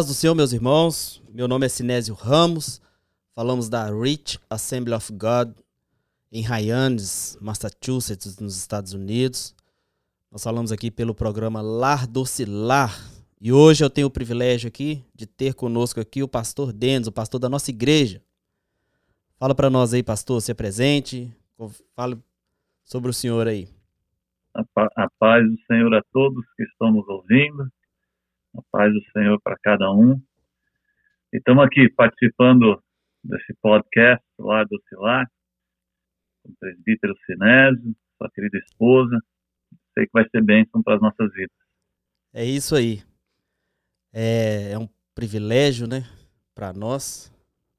paz do Senhor, meus irmãos. Meu nome é Sinésio Ramos. Falamos da Rich Assembly of God em Hyannis, Massachusetts, nos Estados Unidos. Nós falamos aqui pelo programa Lar Docilar. E hoje eu tenho o privilégio aqui de ter conosco aqui o pastor Denis, o pastor da nossa igreja. Fala para nós aí, pastor, se presente. Fala sobre o senhor aí. A paz do Senhor a todos que estão nos ouvindo. A paz do Senhor para cada um. E estamos aqui participando desse podcast lá do Cilar, com o presbítero Sinésio, sua querida esposa. Sei que vai ser bênção para as nossas vidas. É isso aí. É, é um privilégio, né, para nós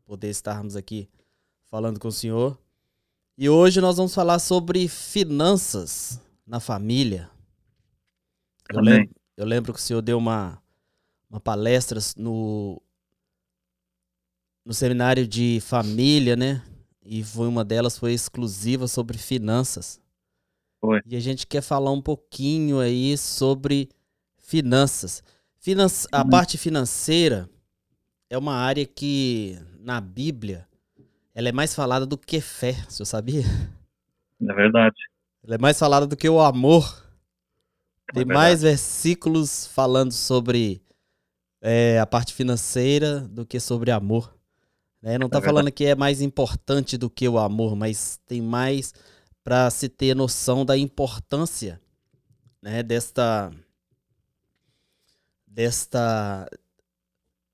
poder estarmos aqui falando com o senhor. E hoje nós vamos falar sobre finanças na família. Eu lembro, eu lembro que o senhor deu uma, uma palestra no, no seminário de família, né? E foi uma delas foi exclusiva sobre finanças. Foi. E a gente quer falar um pouquinho aí sobre finanças. Finan a uhum. parte financeira é uma área que na Bíblia ela é mais falada do que fé, você sabia? É verdade. Ela é mais falada do que o amor. É Tem é mais versículos falando sobre é, a parte financeira do que sobre amor. Né? Não está é falando que é mais importante do que o amor, mas tem mais para se ter noção da importância né, desta desta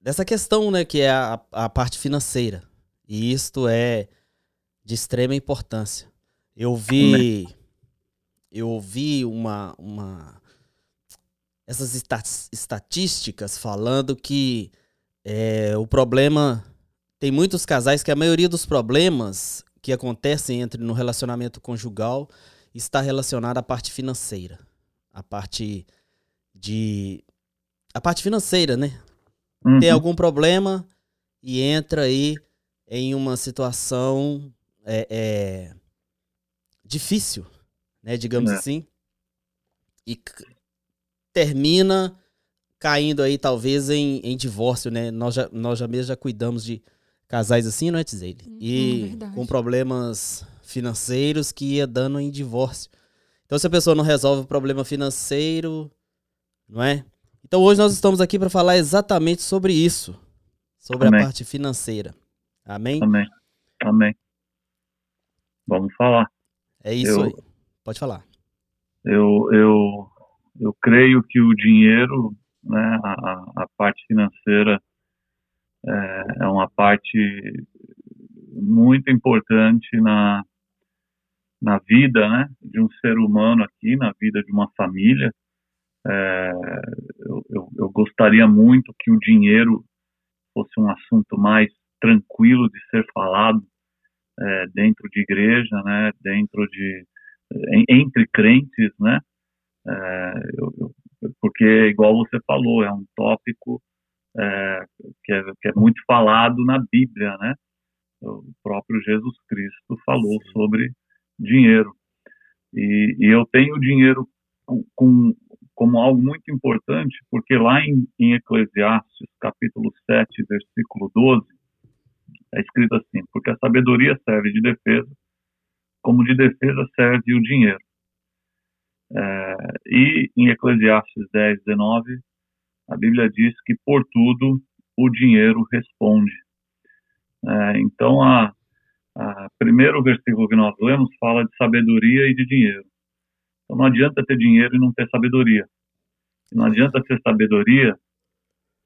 dessa questão, né, que é a, a parte financeira. E isto é de extrema importância. Eu vi eu vi uma uma essas estatísticas falando que é, o problema tem muitos casais que a maioria dos problemas que acontecem entre no relacionamento conjugal está relacionada à parte financeira, a parte de a parte financeira, né? Uhum. Tem algum problema e entra aí em uma situação é, é difícil, né? Digamos é. assim, e termina caindo aí talvez em, em divórcio, né? Nós já, nós já mesmo já cuidamos de casais assim, não é, Tizele? Hum, e é com problemas financeiros que ia dando em divórcio. Então, se a pessoa não resolve o problema financeiro, não é? Então, hoje nós estamos aqui para falar exatamente sobre isso, sobre Amém. a parte financeira. Amém? Amém. Amém. Vamos falar. É isso eu, aí. Pode falar. Eu, eu, eu creio que o dinheiro, né, a, a parte financeira, é, é uma parte muito importante na, na vida né, de um ser humano aqui, na vida de uma família. É, eu, eu, eu, gostaria muito que o dinheiro fosse um assunto mais tranquilo de ser falado é, dentro de igreja, né, dentro de entre crentes, né, é, eu, porque igual você falou é um tópico é, que, é, que, é, muito falado na Bíblia, né? O próprio Jesus Cristo falou sobre dinheiro. E, e eu tenho dinheiro com, com, como algo muito importante, porque lá em, em Eclesiastes, capítulo 7, versículo 12, é escrito assim: Porque a sabedoria serve de defesa, como de defesa serve o dinheiro. É, e em Eclesiastes 10, 19, a Bíblia diz que por tudo o dinheiro responde. É, então, a, a primeiro versículo que nós lemos fala de sabedoria e de dinheiro. Então, não adianta ter dinheiro e não ter sabedoria. Não adianta ter sabedoria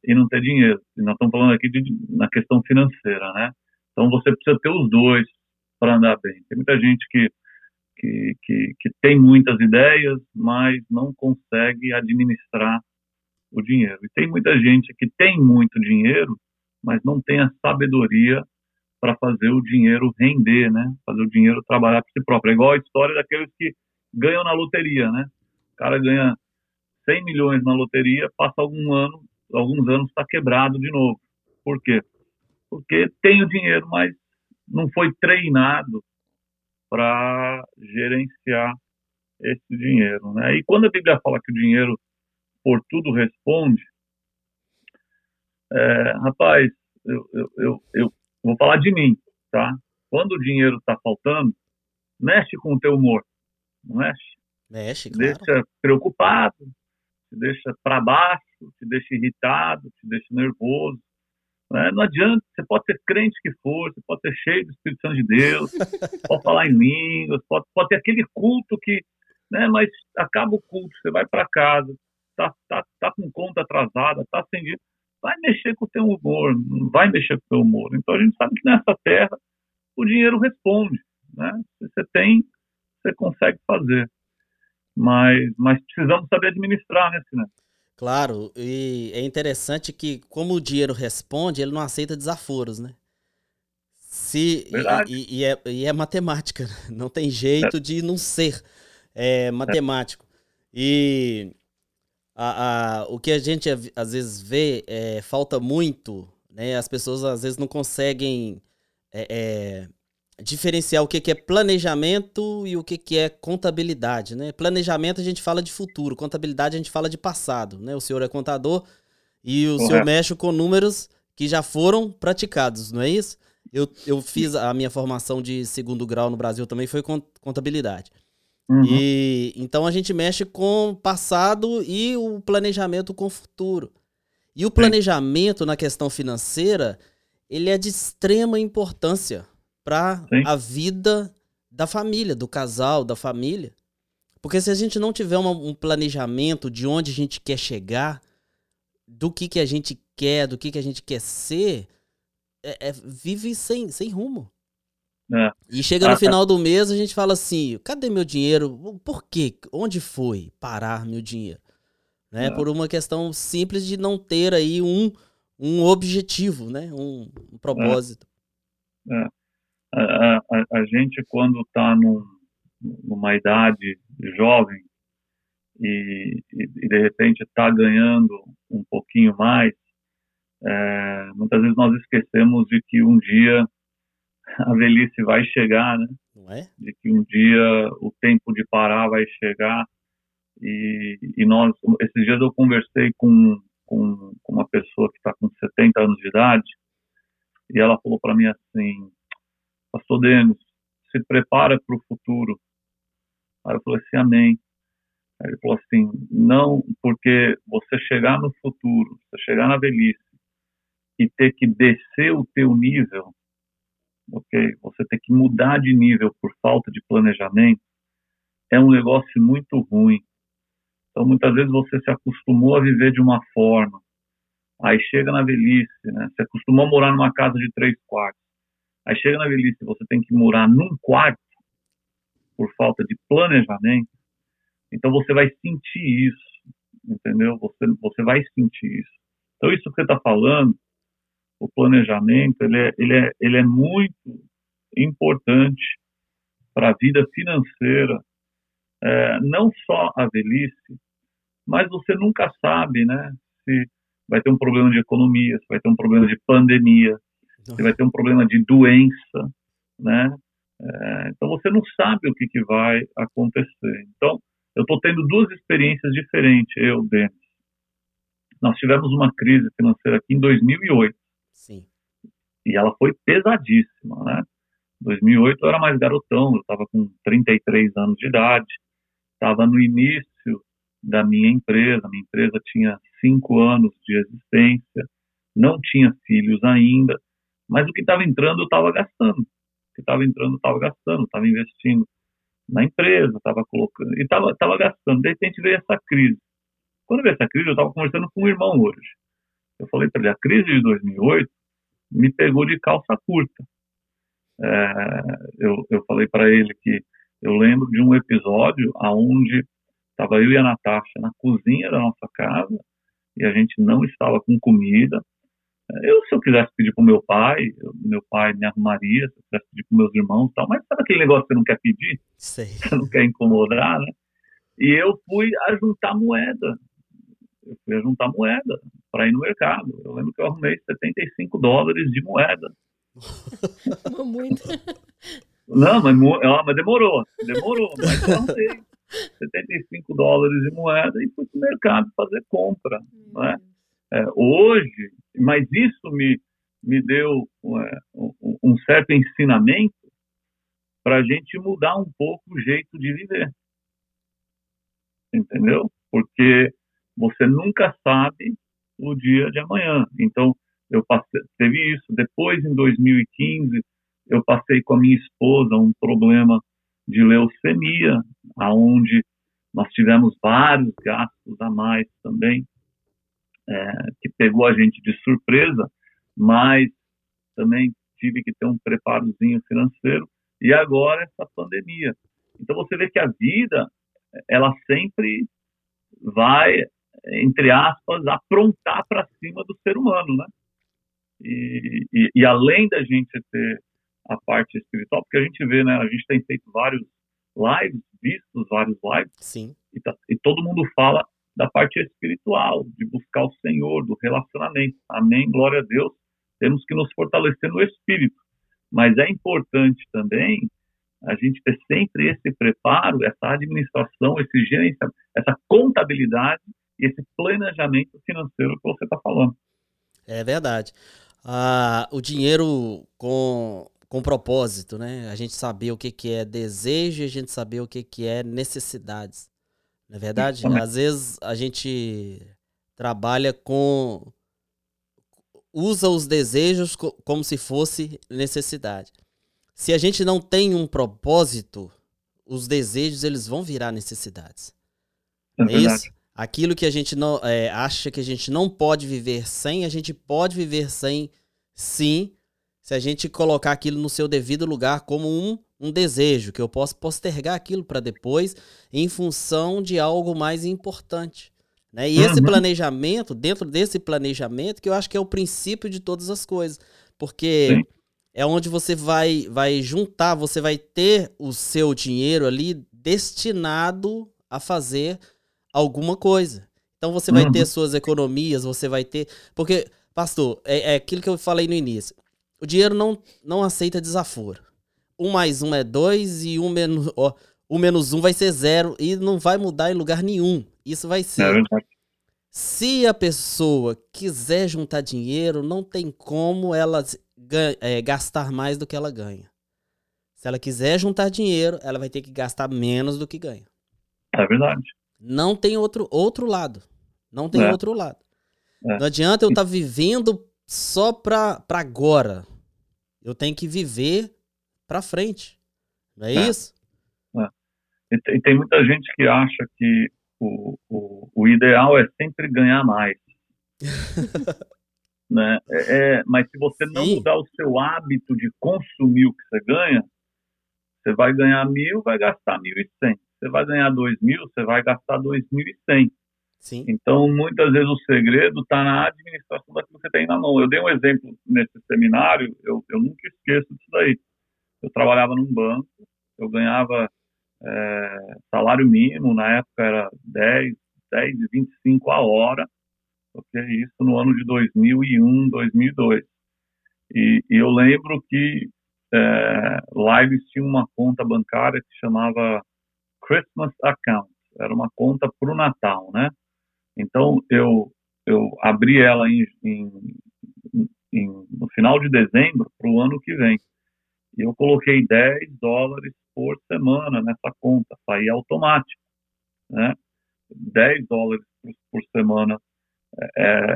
e não ter dinheiro. E nós estamos falando aqui de, na questão financeira, né? Então, você precisa ter os dois para andar bem. Tem muita gente que, que, que, que tem muitas ideias, mas não consegue administrar o dinheiro. E tem muita gente que tem muito dinheiro, mas não tem a sabedoria para fazer o dinheiro render, né? Fazer o dinheiro trabalhar por si próprio. É igual a história daqueles que ganham na loteria, né? O cara ganha 100 milhões na loteria, passa algum ano, alguns anos está quebrado de novo. Por quê? Porque tem o dinheiro, mas não foi treinado para gerenciar esse dinheiro, né? E quando a Bíblia fala que o dinheiro por tudo responde, É, rapaz, eu, eu, eu, eu, vou falar de mim, tá? Quando o dinheiro está faltando, mexe com o teu humor, não mexe? Mexe, claro. Deixa preocupado, te deixa para baixo, te deixa irritado, te deixa nervoso. Né? Não adianta, você pode ser crente que for, você pode ser cheio do Espírito Santo de Deus, pode falar em línguas, pode, pode ter aquele culto que, né, mas acaba o culto, você vai para casa, tá, tá, tá com conta atrasada, tá sem dinheiro, vai mexer com o teu humor, vai mexer com o teu humor. Então a gente sabe que nessa terra o dinheiro responde, né? Se você tem, você consegue fazer. Mas, mas precisamos saber administrar, né, Sinete? Claro, e é interessante que, como o dinheiro responde, ele não aceita desaforos, né? Se, e, e, é, e é matemática, né? não tem jeito de não ser é, matemático. E a, a, o que a gente às vezes vê é falta muito, né? As pessoas às vezes não conseguem é, é, diferenciar o que, que é planejamento e o que, que é contabilidade, né? Planejamento a gente fala de futuro, contabilidade a gente fala de passado, né? O senhor é contador e o senhor mexe com números que já foram praticados, não é isso? Eu, eu fiz a minha formação de segundo grau no Brasil também foi contabilidade. Uhum. E então a gente mexe com passado e o planejamento com o futuro. E o planejamento na questão financeira, ele é de extrema importância para a vida da família, do casal, da família. Porque se a gente não tiver uma, um planejamento de onde a gente quer chegar, do que, que a gente quer, do que, que a gente quer ser, é, é, vive sem, sem rumo. É. E chega no ah, final do mês, a gente fala assim: cadê meu dinheiro? Por quê? Onde foi parar meu dinheiro? Né? É. Por uma questão simples de não ter aí um, um objetivo, né? um, um propósito. É a, a, a gente, quando está num, numa idade jovem e, e, e de repente está ganhando um pouquinho mais, é, muitas vezes nós esquecemos de que um dia a velhice vai chegar, né? É? De que um dia o tempo de parar vai chegar. E, e nós, esses dias eu conversei com, com, com uma pessoa que está com 70 anos de idade e ela falou para mim assim: pastor Denis, se prepara para o futuro. Aí eu falei assim, amém. Aí ele falou assim, não, porque você chegar no futuro, você chegar na velhice e ter que descer o teu nível, ok? Você ter que mudar de nível por falta de planejamento, é um negócio muito ruim. Então, muitas vezes você se acostumou a viver de uma forma, aí chega na velhice, né? Se acostumou a morar numa casa de três quartos, Aí chega na velhice, você tem que morar num quarto por falta de planejamento. Então você vai sentir isso, entendeu? Você, você vai sentir isso. Então isso que você está falando, o planejamento, ele é, ele é, ele é muito importante para a vida financeira, é, não só a velhice, mas você nunca sabe, né? Se vai ter um problema de economia, se vai ter um problema de pandemia, você vai ter um problema de doença, né? É, então você não sabe o que, que vai acontecer. Então eu estou tendo duas experiências diferentes, eu, Denis. Nós tivemos uma crise financeira aqui em 2008. Sim. E ela foi pesadíssima, né? 2008 eu era mais garotão, eu estava com 33 anos de idade, estava no início da minha empresa, minha empresa tinha cinco anos de existência, não tinha filhos ainda, mas o que estava entrando, eu estava gastando. O que estava entrando, eu estava gastando, estava investindo na empresa, estava colocando, e estava tava gastando. De repente veio essa crise. Quando veio essa crise, eu estava conversando com um irmão hoje. Eu falei para ele, a crise de 2008 me pegou de calça curta. É, eu, eu falei para ele que eu lembro de um episódio aonde estava eu e a Natasha na cozinha da nossa casa e a gente não estava com comida eu, se eu quisesse pedir para o meu pai, meu pai me arrumaria, se eu quisesse pedir para meus irmãos e tal, mas sabe aquele negócio que você não quer pedir? Sei. Você não quer incomodar, né? E eu fui a juntar moeda. Eu fui a juntar moeda para ir no mercado. Eu lembro que eu arrumei 75 dólares de moeda. Muito. Não, mas, mas demorou. Demorou, mas eu arrumei 75 dólares de moeda e fui para o mercado fazer compra, né? É, hoje, mas isso me, me deu é, um, certo ensinamento para a gente mudar um pouco o jeito de viver. Entendeu? Porque você nunca sabe o dia de amanhã. Então, eu passei, teve isso. Depois, em 2015, eu passei com a minha esposa um problema de leucemia, aonde nós tivemos vários gastos a mais também, é, que pegou a gente de surpresa, mas também tive que ter um preparozinho financeiro. E agora essa pandemia. Então você vê que a vida, ela sempre vai, entre aspas, aprontar para cima do ser humano, né? E, e, e, além da gente ter a parte espiritual, porque a gente vê, né? A gente tem feito vários lives, vistos vários lives, Sim. E, tá, e todo mundo fala da parte espiritual, de buscar o Senhor, do relacionamento. Amém, glória a Deus. Temos que nos fortalecer no espírito. Mas é importante também a gente ter sempre esse preparo, essa administração, esse gerenciamento, essa contabilidade e esse planejamento financeiro que você está falando. É verdade. Ah, o dinheiro com, com propósito, né? A gente saber o que, que é desejo e a gente saber o que, que é necessidades. Não é verdade? Às vezes a gente trabalha com usa os desejos como se fosse necessidade. Se a gente não tem um propósito, os desejos eles vão virar necessidades. É, é isso? Aquilo que a gente não é, acha que a gente não pode viver sem, a gente pode viver sem, sim, se a gente colocar aquilo no seu devido lugar como um, um desejo, que eu posso postergar aquilo para depois em função de algo mais importante. Né? E uhum. esse planejamento, dentro desse planejamento, que eu acho que é o princípio de todas as coisas. Porque Sim. é onde você vai, vai juntar, você vai ter o seu dinheiro ali destinado a fazer alguma coisa. Então você vai uhum. ter suas economias, você vai ter. Porque, pastor, é, é aquilo que eu falei no início. O dinheiro não, não aceita desaforo. Um mais um é dois e um menos. Ó, um menos um vai ser zero e não vai mudar em lugar nenhum. Isso vai ser. É Se a pessoa quiser juntar dinheiro, não tem como ela é, gastar mais do que ela ganha. Se ela quiser juntar dinheiro, ela vai ter que gastar menos do que ganha. É verdade. Não tem outro, outro lado. Não tem é. outro lado. É. Não adianta eu estar tá vivendo só para agora. Eu tenho que viver para frente. Não é, é. isso? É. E, e tem muita gente que acha que o, o, o ideal é sempre ganhar mais. né? É, é, mas se você Sim. não mudar o seu hábito de consumir o que você ganha, você vai ganhar mil, vai gastar mil e cem. Você vai ganhar dois mil, você vai gastar dois mil e cem. Sim. Então, muitas vezes o segredo está na administração daquilo que você tem na mão. Eu dei um exemplo nesse seminário, eu, eu nunca esqueço disso daí. Eu trabalhava num banco, eu ganhava é, salário mínimo, na época era 10, 10 e 25 a hora, porque isso no ano de 2001, 2002. E, e eu lembro que é, lá eles tinham uma conta bancária que chamava Christmas Account, era uma conta para o Natal, né? Então eu eu abri ela em, em, em, no final de dezembro para o ano que vem. E eu coloquei 10 dólares por semana nessa conta, saía automático, né? 10 dólares por, por semana é,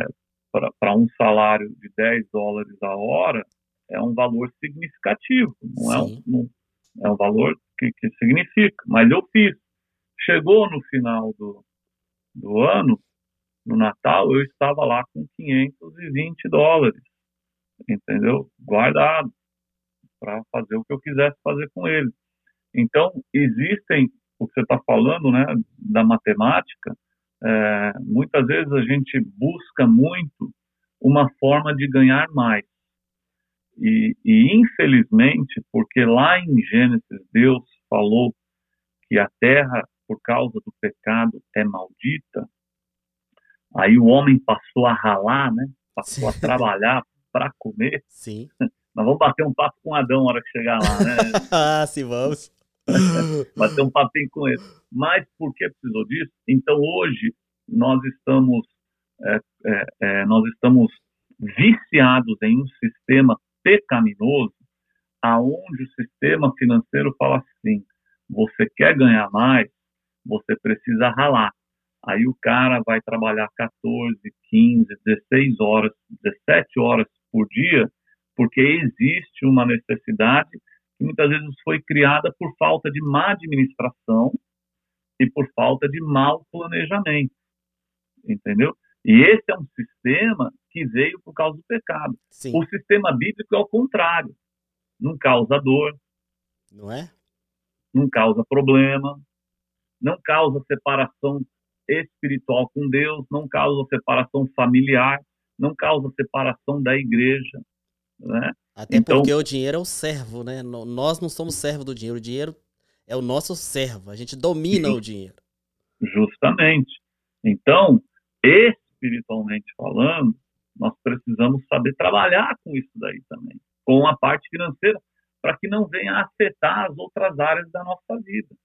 para um salário de 10 dólares a hora é um valor significativo, não é um, não, é um valor que, que significa, mas eu fiz. Chegou no final do, do ano, no Natal, eu estava lá com 520 dólares, entendeu? Guardado para fazer o que eu quisesse fazer com ele. Então, existem, o que você está falando, né, da matemática, é, muitas vezes a gente busca muito uma forma de ganhar mais. E, e, infelizmente, porque lá em Gênesis Deus falou que a terra, por causa do pecado, é maldita, aí o homem passou a ralar, né? Passou Sim. a trabalhar para comer. Sim. Nós vamos bater um papo com Adão na hora que chegar lá, né? ah, sim, vamos. bater um papinho com ele. Mas por que precisou disso? Então hoje nós estamos é, é, é, nós estamos viciados em um sistema pecaminoso, aonde o sistema financeiro fala assim: você quer ganhar mais, você precisa ralar. Aí o cara vai trabalhar 14, 15, 16 horas, 17 horas por dia, porque existe uma necessidade que muitas vezes foi criada por falta de má administração e por falta de mau planejamento. Entendeu? E esse é um sistema que veio por causa do pecado. Sim. O sistema bíblico é o contrário. Não causa dor. Não é? Não causa problema. Não causa separação espiritual com Deus. Não causa separação familiar. Não causa separação da igreja. Né? Até então, porque o dinheiro é o servo, né? Nós não somos servo do dinheiro. O dinheiro é o nosso servo. A gente domina just, o dinheiro. Justamente. Então, espiritualmente falando, nós precisamos saber trabalhar com isso daí também, com a parte financeira, para que não venha afetar as outras áreas da nossa vida.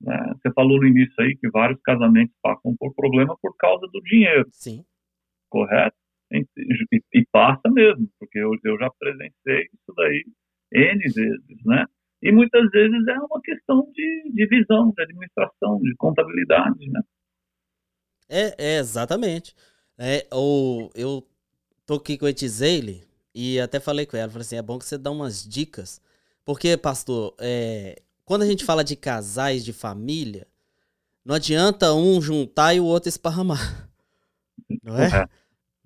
Né? Você falou no início aí que vários casamentos passam por problema por causa do dinheiro. Sim. Correto? E, e, passa mesmo, porque eu, eu já presenciei isso daí N vezes, né? E muitas vezes é uma questão de, de visão, de administração, de contabilidade, né? É, é exatamente. É, o, eu tô aqui com a Etizeile e até falei com ela, falei assim, é bom que você dá umas dicas. Porque, pastor, é, quando a gente fala de casais, de família, não adianta um juntar e o outro esparramar. Não é?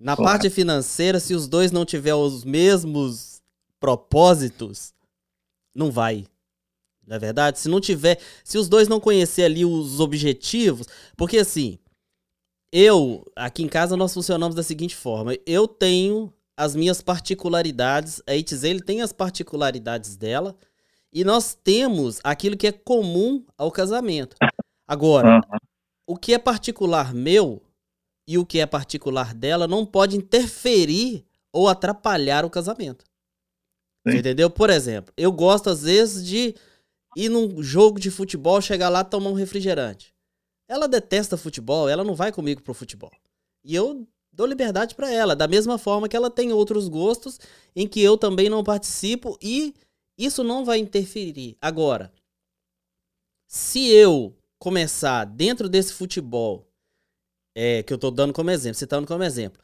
Na parte financeira, se os dois não tiverem os mesmos propósitos, não vai. Não é verdade? Se não tiver, se os dois não conhecer ali os objetivos, porque assim, eu, aqui em casa nós funcionamos da seguinte forma, eu tenho as minhas particularidades, a Itz, ele tem as particularidades dela, e nós temos aquilo que é comum ao casamento. Agora, uhum. o que é particular meu e o que é particular dela não pode interferir ou atrapalhar o casamento. Sim. Entendeu? Por exemplo, eu gosto às vezes de ir num jogo de futebol, chegar lá tomar um refrigerante. Ela detesta futebol, ela não vai comigo pro futebol. E eu dou liberdade para ela, da mesma forma que ela tem outros gostos em que eu também não participo e isso não vai interferir. Agora, se eu começar dentro desse futebol é, que eu tô dando como exemplo, citando como exemplo,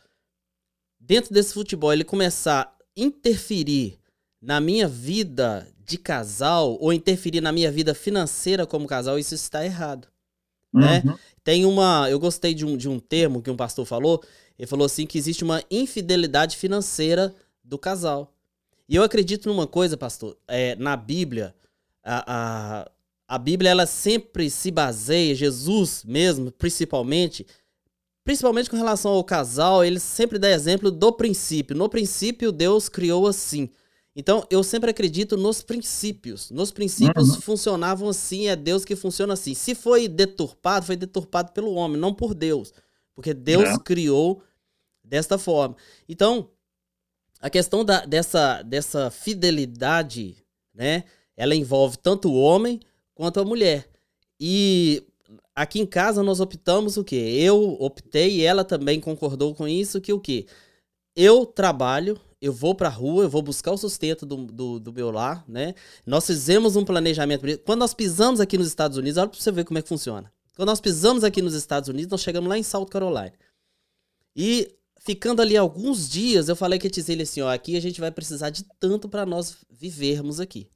dentro desse futebol ele começar a interferir na minha vida de casal ou interferir na minha vida financeira como casal, isso está errado. Né? Uhum. Tem uma. Eu gostei de um, de um termo que um pastor falou. Ele falou assim que existe uma infidelidade financeira do casal. E eu acredito numa coisa, pastor. É, na Bíblia, a, a, a Bíblia ela sempre se baseia, Jesus mesmo, principalmente, principalmente com relação ao casal, ele sempre dá exemplo do princípio. No princípio, Deus criou assim. Então, eu sempre acredito nos princípios. Nos princípios uhum. funcionavam assim, é Deus que funciona assim. Se foi deturpado, foi deturpado pelo homem, não por Deus. Porque Deus é. criou desta forma. Então, a questão da, dessa, dessa fidelidade, né? Ela envolve tanto o homem quanto a mulher. E Aqui em casa nós optamos o quê? Eu optei e ela também concordou com isso, que o quê? Eu trabalho, eu vou pra rua, eu vou buscar o sustento do, do, do, meu lar, né? Nós fizemos um planejamento. Quando nós pisamos aqui nos Estados Unidos, olha pra você ver como é que funciona. Quando nós pisamos aqui nos Estados Unidos, nós chegamos lá em South Carolina. E ficando ali alguns dias, eu falei que a Tizele assim, ó, aqui a gente vai precisar de tanto para nós vivermos aqui.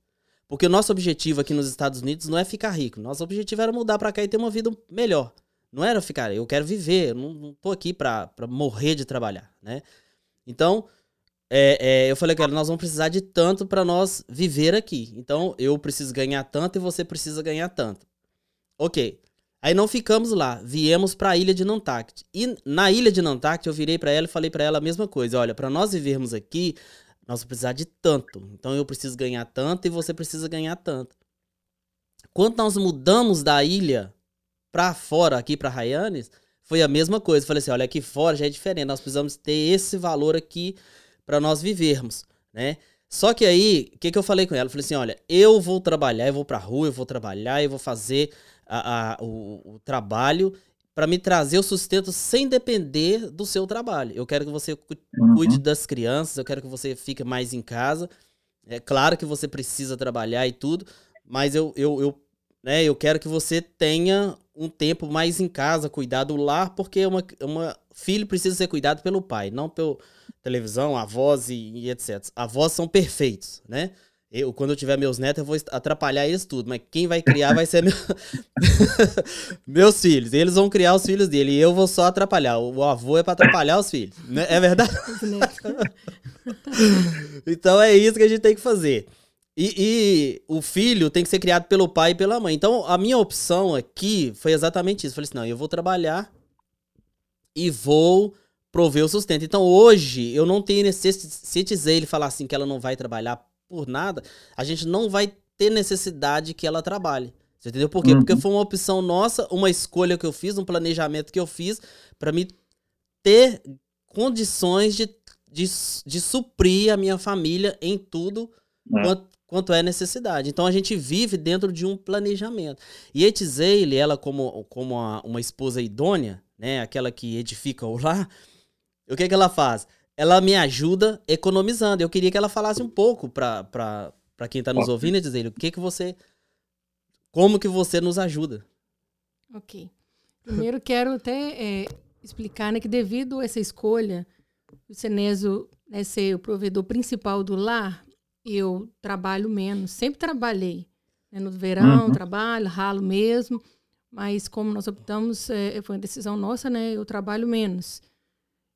Porque o nosso objetivo aqui nos Estados Unidos não é ficar rico. Nosso objetivo era mudar para cá e ter uma vida melhor. Não era ficar, eu quero viver, eu não, não tô aqui para morrer de trabalhar, né? Então, é, é, eu falei, cara, nós vamos precisar de tanto para nós viver aqui. Então, eu preciso ganhar tanto e você precisa ganhar tanto. Ok. Aí não ficamos lá, viemos para a ilha de Nantucket. E na ilha de Nantucket eu virei para ela e falei para ela a mesma coisa. Olha, para nós vivermos aqui, nós precisar de tanto. Então eu preciso ganhar tanto e você precisa ganhar tanto. Quando nós mudamos da ilha para fora, aqui para Ryanes, foi a mesma coisa. Falei assim, olha, aqui fora já é diferente. Nós precisamos ter esse valor aqui para nós vivermos, né? Só que aí, o que, que eu falei com ela? Eu falei assim, olha, eu vou trabalhar, eu vou pra rua, eu vou trabalhar, eu vou fazer a, a o, o trabalho para me trazer o sustento sem depender do seu trabalho. Eu quero que você cuide uhum. das crianças, eu quero que você fique mais em casa. É claro que você precisa trabalhar e tudo, mas eu, eu, eu, né, eu quero que você tenha um tempo mais em casa, cuidar do lar, porque uma, uma filho precisa ser cuidado pelo pai, não pela televisão, avós e, e etc. Avós são perfeitos, né? Eu, quando eu tiver meus netos, eu vou atrapalhar eles tudo, mas quem vai criar vai ser meu... meus filhos. Eles vão criar os filhos dele e eu vou só atrapalhar. O avô é para atrapalhar os filhos. Né? É verdade? então é isso que a gente tem que fazer. E, e, o filho tem que ser criado pelo pai e pela mãe. Então a minha opção aqui foi exatamente isso. Eu falei assim: não, eu vou trabalhar e vou prover o sustento. Então hoje eu não tenho necessidade. Se ele falar assim que ela não vai trabalhar por nada, a gente não vai ter necessidade que ela trabalhe. Você entendeu por quê? Uhum. Porque foi uma opção nossa, uma escolha que eu fiz, um planejamento que eu fiz para me ter condições de, de, de suprir a minha família em tudo é. quanto, quanto é necessidade. Então a gente vive dentro de um planejamento. E Etzeile, ela como, como uma, uma esposa idônea, né, aquela que edifica o lar, o que, que ela faz? Ela me ajuda economizando. Eu queria que ela falasse um pouco para quem está nos ouvindo e dizer o que que você como que você nos ajuda. Ok. Primeiro quero até é, explicar né, que devido a essa escolha, o Ceneso né, ser o provedor principal do lar, eu trabalho menos. Sempre trabalhei. Né, no verão, uhum. trabalho, ralo mesmo. Mas como nós optamos, é, foi uma decisão nossa, né? Eu trabalho menos.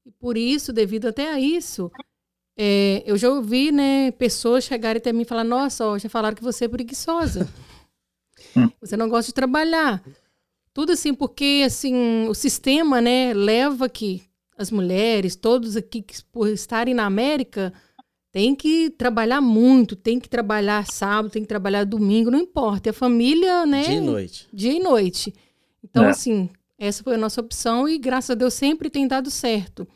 E por isso, devido até a isso, é, eu já ouvi né, pessoas chegarem até mim e falar: Nossa, ó, já falaram que você é preguiçosa. Você não gosta de trabalhar. Tudo assim, porque assim, o sistema né, leva que as mulheres, todos aqui que por estarem na América, tem que trabalhar muito, tem que trabalhar sábado, tem que trabalhar domingo, não importa. É a família, né? Dia e noite. Dia e noite. Então, é. assim, essa foi a nossa opção e, graças a Deus, sempre tem dado certo.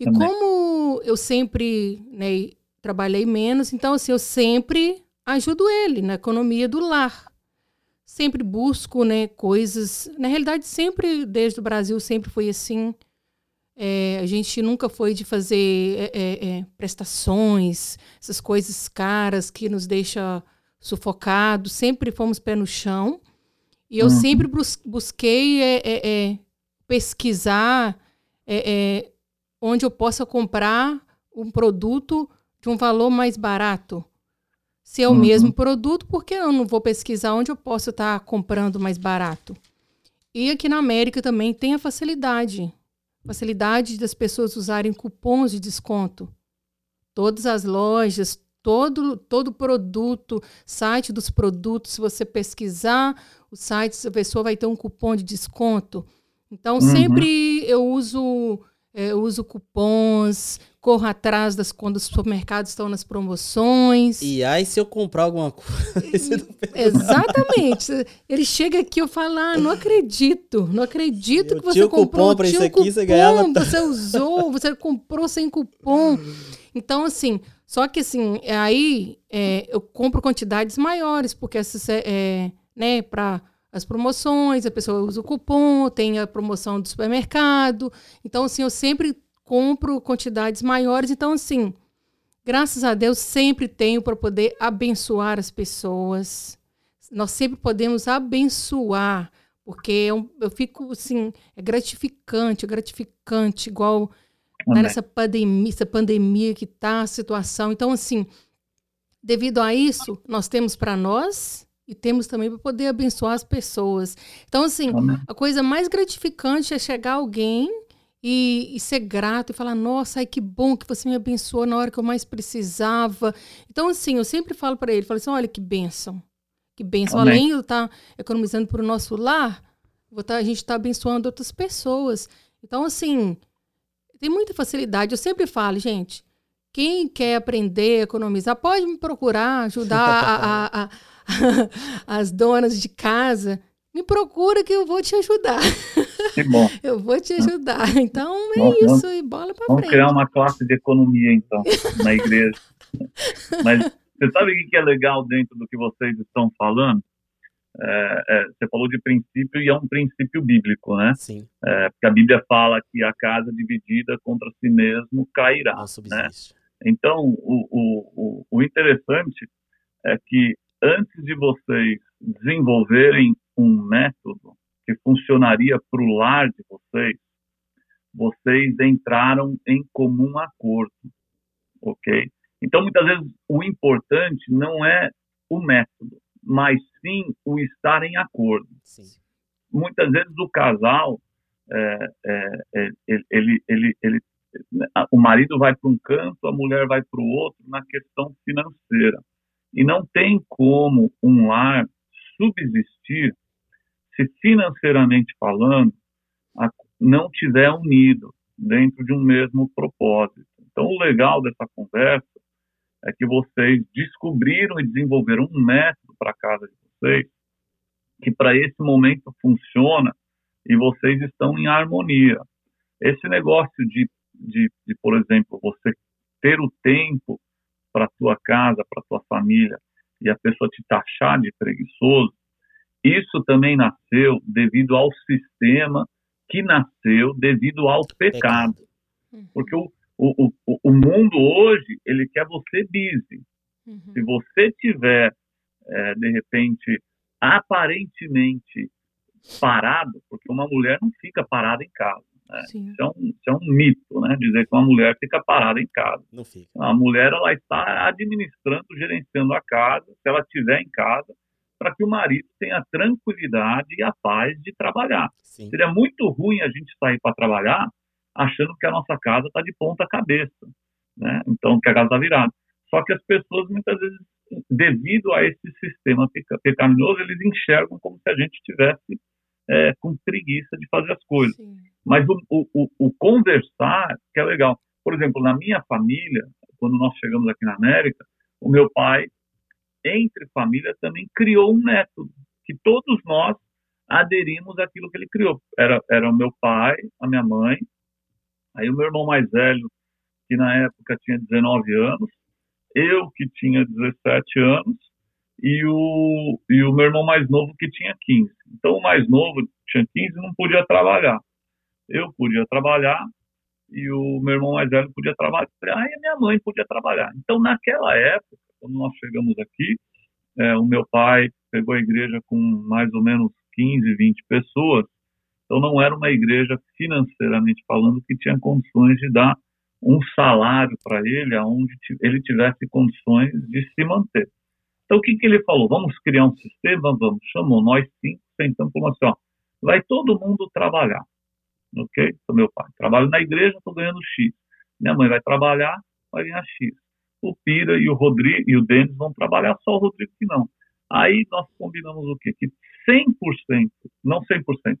E Também. como eu sempre né, trabalhei menos, então, assim, eu sempre ajudo ele na economia do lar. Sempre busco né, coisas. Na realidade, sempre, desde o Brasil, sempre foi assim. É, a gente nunca foi de fazer é, é, é prestações, essas coisas caras que nos deixa sufocados. Sempre fomos pé no chão. E eu uhum. sempre bus busquei é, é, é pesquisar é, é, onde eu possa comprar um produto de um valor mais barato. Se é o uhum. mesmo produto, por que eu não vou pesquisar onde eu posso estar comprando mais barato? E aqui na América também tem a facilidade. Facilidade das pessoas usarem cupons de desconto. Todas as lojas, todo, todo produto, site dos produtos, se você pesquisar o site, a pessoa vai ter um cupom de desconto. Então, uhum. sempre eu uso, é, eu uso cupons, corro atrás das quando os supermercados estão nas promoções. E aí, se eu comprar alguma coisa. Exatamente. Ele chega aqui eu falo, ah, não acredito, não acredito eu que você comprou. Cupom para isso aqui, cupom, você ganhava. Você usou, você comprou sem cupom. Então, assim, só que assim, aí é, eu compro quantidades maiores, porque essas é, né, para as promoções, a pessoa usa o cupom, tem a promoção do supermercado. Então, assim, eu sempre compro quantidades maiores. Então, assim, graças a Deus, sempre tenho para poder abençoar as pessoas. Nós sempre podemos abençoar, porque eu, eu fico, assim, é gratificante, é gratificante, igual tá nessa pandemia, essa pandemia que tá a situação. Então, assim, devido a isso, nós temos para nós e temos também para poder abençoar as pessoas. Então, assim, Amém. a coisa mais gratificante é chegar alguém e, e, ser grato e falar: Nossa, ai, que bom que você me abençoou na hora que eu mais precisava. Então, assim, eu sempre falo para ele: falo assim, Olha que bênção, que bênção. Amém. Além de eu estar tá economizando para o nosso lar, tá, a gente está abençoando outras pessoas. Então, assim, tem muita facilidade. Eu sempre falo, gente, quem quer aprender a economizar, pode me procurar, ajudar a, a, a as donas de casa, me procura que eu vou te ajudar. Que bom. eu vou te ajudar. Então é vamos, isso e bola para frente. Vamos criar uma classe de economia então na igreja. Mas você sabe o que é legal dentro do que vocês estão falando? É, é, você falou de princípio e é um princípio bíblico, né? Sim. É, porque a Bíblia fala que a casa dividida contra si mesmo cairá. Não né? subsiste. Então, o, o, o, o interessante é que antes de vocês desenvolverem um método que funcionaria para o lar de vocês, vocês entraram em comum acordo, ok? Então, muitas vezes, o importante não é o método, mas sim o estar em acordo. Sim. Muitas vezes o casal, é, é, é, ele, ele, ele, o marido vai para um canto, a mulher vai para o outro na questão financeira. E não tem como um lar subsistir se financeiramente falando não tiver unido dentro de um mesmo propósito. Então, o legal dessa conversa é que vocês descobriram e desenvolveram um método para casa de vocês que para esse momento funciona e vocês estão em harmonia. Esse negócio de, de, de por exemplo, você ter o tempo para tua casa, para tua família e a pessoa te taxar de preguiçoso, isso também nasceu devido ao sistema que nasceu devido ao pecado. Uhum. Porque o, o, o, o mundo hoje, ele quer você busy. Uhum. Se você tiver, eh, de repente, aparentemente parado, porque uma mulher não fica parada em casa. Sim. Isso é um, isso é um mito, né? Dizer que uma mulher fica parada em casa. Não fica. A mulher ela está administrando, gerenciando a casa, se ela estiver em casa, para que o marido tenha a tranquilidade e a paz de trabalhar. Sim. Seria muito ruim a gente sair para trabalhar achando que a nossa casa está de ponta cabeça, né? Então, que a casa está virada. Só que as pessoas, muitas vezes, devido a esse sistema peca- pecaminoso, eles enxergam como se a gente estivesse é, com preguiça de fazer as coisas. Sim. Mas o, o, o- o conversar, que é legal. Por exemplo, na minha família, quando nós chegamos aqui na América, o meu pai, entre família, também criou um método que todos nós aderimos àquilo que ele criou. Era, era o meu pai, a minha mãe, aí o meu irmão mais velho, que na época tinha 19 anos, eu que tinha 17 anos, e o, e o meu irmão mais novo que tinha 15. Então, o mais novo tinha 15 e não podia trabalhar. Eu podia trabalhar e o meu irmão mais velho podia trabalhar e a minha mãe podia trabalhar. Então, naquela época, quando nós chegamos aqui, é, o meu pai pegou a igreja com mais ou menos 15, 20 pessoas. Então, não era uma igreja, financeiramente falando, que tinha condições de dar um salário para ele, aonde ele tivesse condições de se manter. Então, o que, que ele falou? Vamos criar um sistema? Vamos. Chamou nós cinco, sentamos falou assim, ó, vai todo mundo trabalhar. Ok? Então, meu pai, trabalho na igreja, estou ganhando X. Minha mãe vai trabalhar, vai ganhar X. O Pira e o Rodrigo e o Denis vão trabalhar, só o Rodrigo que não. Aí nós combinamos o quê? Que 100%, não 100%,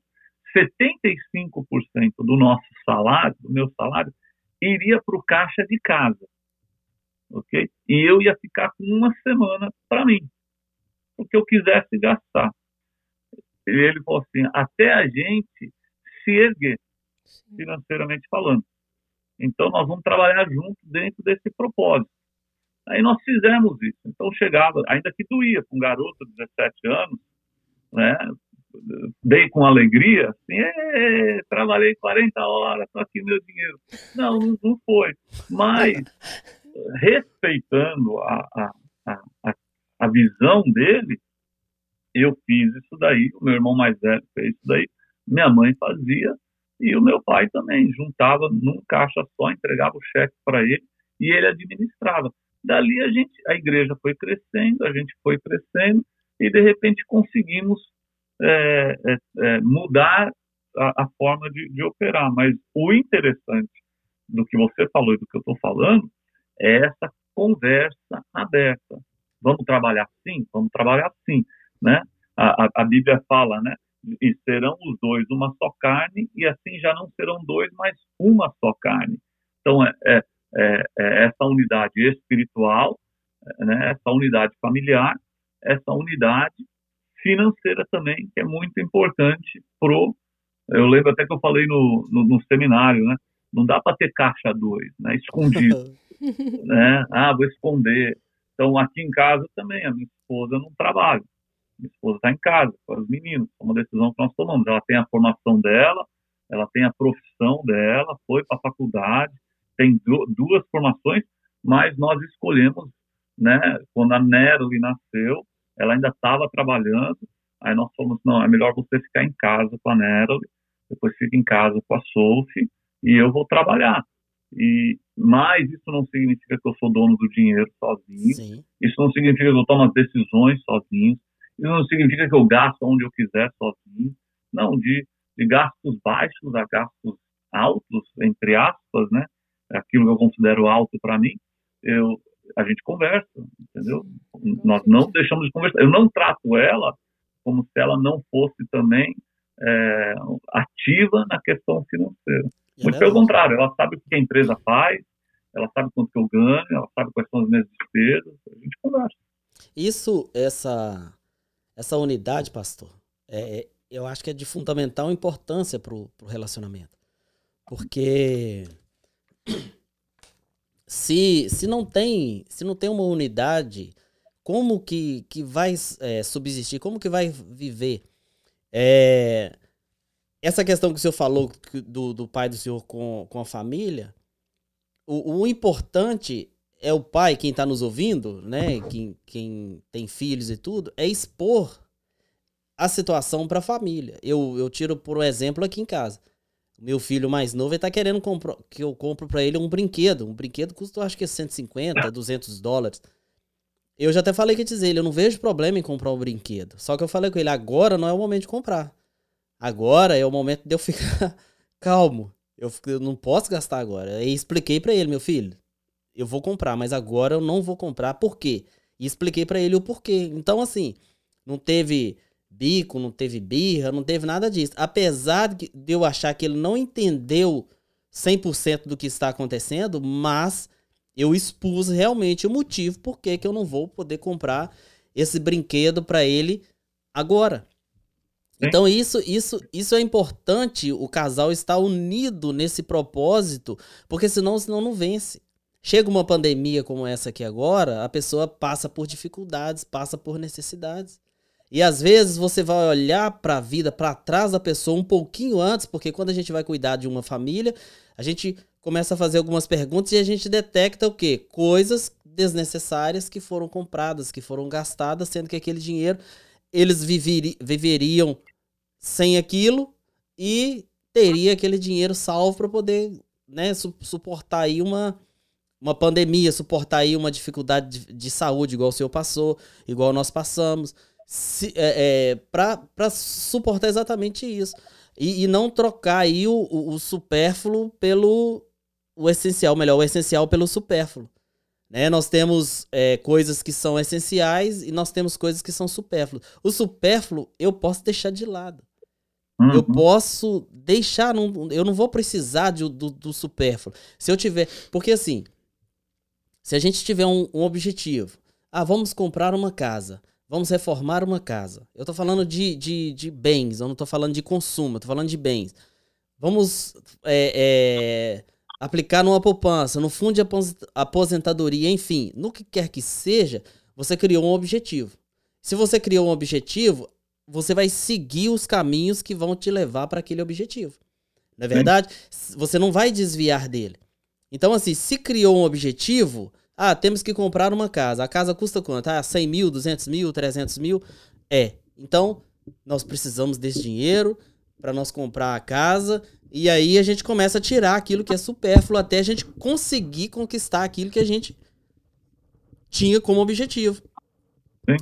75% do nosso salário, do meu salário, iria para o caixa de casa. Ok? E eu ia ficar com uma semana para mim, o que eu quisesse gastar. E ele falou assim: até a gente se erguer, financeiramente falando. Então, nós vamos trabalhar junto dentro desse propósito. Aí nós fizemos isso. Então, chegava, ainda que doía, com um garoto de 17 anos, né? Dei com alegria, assim, "Ê, trabalhei 40 horas, só aqui meu dinheiro. Não, não, foi. Mas, respeitando a, a, a, a, visão dele, eu fiz isso daí, o meu irmão mais velho fez isso daí, minha mãe fazia, e o meu pai também juntava num caixa só, entregava o cheque para ele e ele administrava. Dali a gente, a igreja foi crescendo, a gente foi crescendo e de repente conseguimos é, é, é, mudar a, a forma de, de operar. Mas o interessante do que você falou e do que eu estou falando é essa conversa aberta. Vamos trabalhar sim? Vamos trabalhar sim, né? A, a, a Bíblia fala, né? e serão os dois uma só carne, e assim já não serão dois, mas uma só carne. Então, é, é, é, é essa unidade espiritual, né, essa unidade familiar, essa unidade financeira também, que é muito importante pro. Eu lembro até que eu falei no, no, no seminário, né? Não dá para ter caixa dois, né? Escondido, né? Ah, vou esconder. Então, aqui em casa também, a minha esposa não trabalha. Minha esposa está em casa com os meninos. É uma decisão que nós tomamos. Ela tem a formação dela, ela tem a profissão dela, foi para a faculdade, tem duas formações, mas nós escolhemos, né? Quando a Natalie nasceu, ela ainda estava trabalhando, aí nós falamos, não, é melhor você ficar em casa com a Natalie, depois fica em casa com a Sophie, e eu vou trabalhar. E mas isso não significa que eu sou dono do dinheiro sozinho. Sim. Isso não significa que eu tomo as decisões sozinho. Isso não significa que eu gasto onde eu quiser sozinho. Não, de, de gastos baixos a gastos altos, entre aspas, né? Aquilo que eu considero alto para mim, eu a gente conversa, entendeu? Nós não deixamos de conversar. Eu não trato ela como se ela não fosse também é, ativa na questão financeira. Muito pelo contrário, ela sabe o que a empresa faz, ela sabe quanto que eu ganho, ela sabe quais são as minhas despesas, a gente conversa. Isso, essa, essa unidade, pastor, é, é eu acho que é de fundamental importância para o relacionamento. Porque se, se não tem se não tem uma unidade, como que, que vai é, subsistir? Como que vai viver? É, essa questão que o senhor falou do, do pai do senhor com, com a família, o, o importante é o pai, quem está nos ouvindo, né? Quem, quem tem filhos e tudo, é expor a situação para a família. Eu, eu tiro por um exemplo aqui em casa. Meu filho mais novo está querendo que eu compro para ele um brinquedo. Um brinquedo custa, acho que 150, 200 dólares. Eu já até falei que dizer ele, eu não vejo problema em comprar um brinquedo. Só que eu falei com ele, agora não é o momento de comprar. Agora é o momento de eu ficar calmo. Eu, eu não posso gastar agora. E expliquei para ele, meu filho, eu vou comprar, mas agora eu não vou comprar. Por quê? E expliquei para ele o porquê. Então, assim, não teve bico, não teve birra, não teve nada disso. Apesar de eu achar que ele não entendeu 100% do que está acontecendo, mas eu expus realmente o motivo por que eu não vou poder comprar esse brinquedo para ele agora. Então isso, isso, isso é importante o casal estar unido nesse propósito, porque senão, senão não vence. Chega uma pandemia como essa aqui agora, a pessoa passa por dificuldades, passa por necessidades. E às vezes você vai olhar para a vida, para trás da pessoa um pouquinho antes, porque quando a gente vai cuidar de uma família, a gente começa a fazer algumas perguntas e a gente detecta o quê? Coisas desnecessárias que foram compradas, que foram gastadas, sendo que aquele dinheiro eles viveri, viveriam sem aquilo e teria aquele dinheiro salvo para poder né, su suportar aí uma, uma pandemia, suportar aí uma dificuldade de, de saúde, igual o senhor passou, igual nós passamos, é, é, para suportar exatamente isso. E, e, não trocar aí o, o, o supérfluo pelo o essencial, melhor, o essencial pelo supérfluo. Né? Nós temos é, coisas que são essenciais e nós temos coisas que são supérfluas. O supérfluo eu posso deixar de lado. Uhum. Eu posso deixar, não, eu não vou precisar de, do, do supérfluo. Se eu tiver. Porque assim, se a gente tiver um, um, objetivo, ah, vamos comprar uma casa, vamos reformar uma casa. Eu tô falando de, de, de bens, eu não tô falando de consumo, eu tô falando de bens. Vamos é, é, aplicar numa poupança, no fundo de aposentadoria, enfim, no que quer que seja, você criou um objetivo. Se você criou um objetivo, você vai seguir os caminhos que vão te levar para aquele objetivo. Não é verdade? Sim. Você não vai desviar dele. Então, assim, se criou um objetivo, ah, temos que comprar uma casa. A casa custa quanto? Ah, 100 mil, 200 mil, 300 mil? É. Então, nós precisamos desse dinheiro para nós comprar a casa. E aí a gente começa a tirar aquilo que é supérfluo até a gente conseguir conquistar aquilo que a gente tinha como objetivo.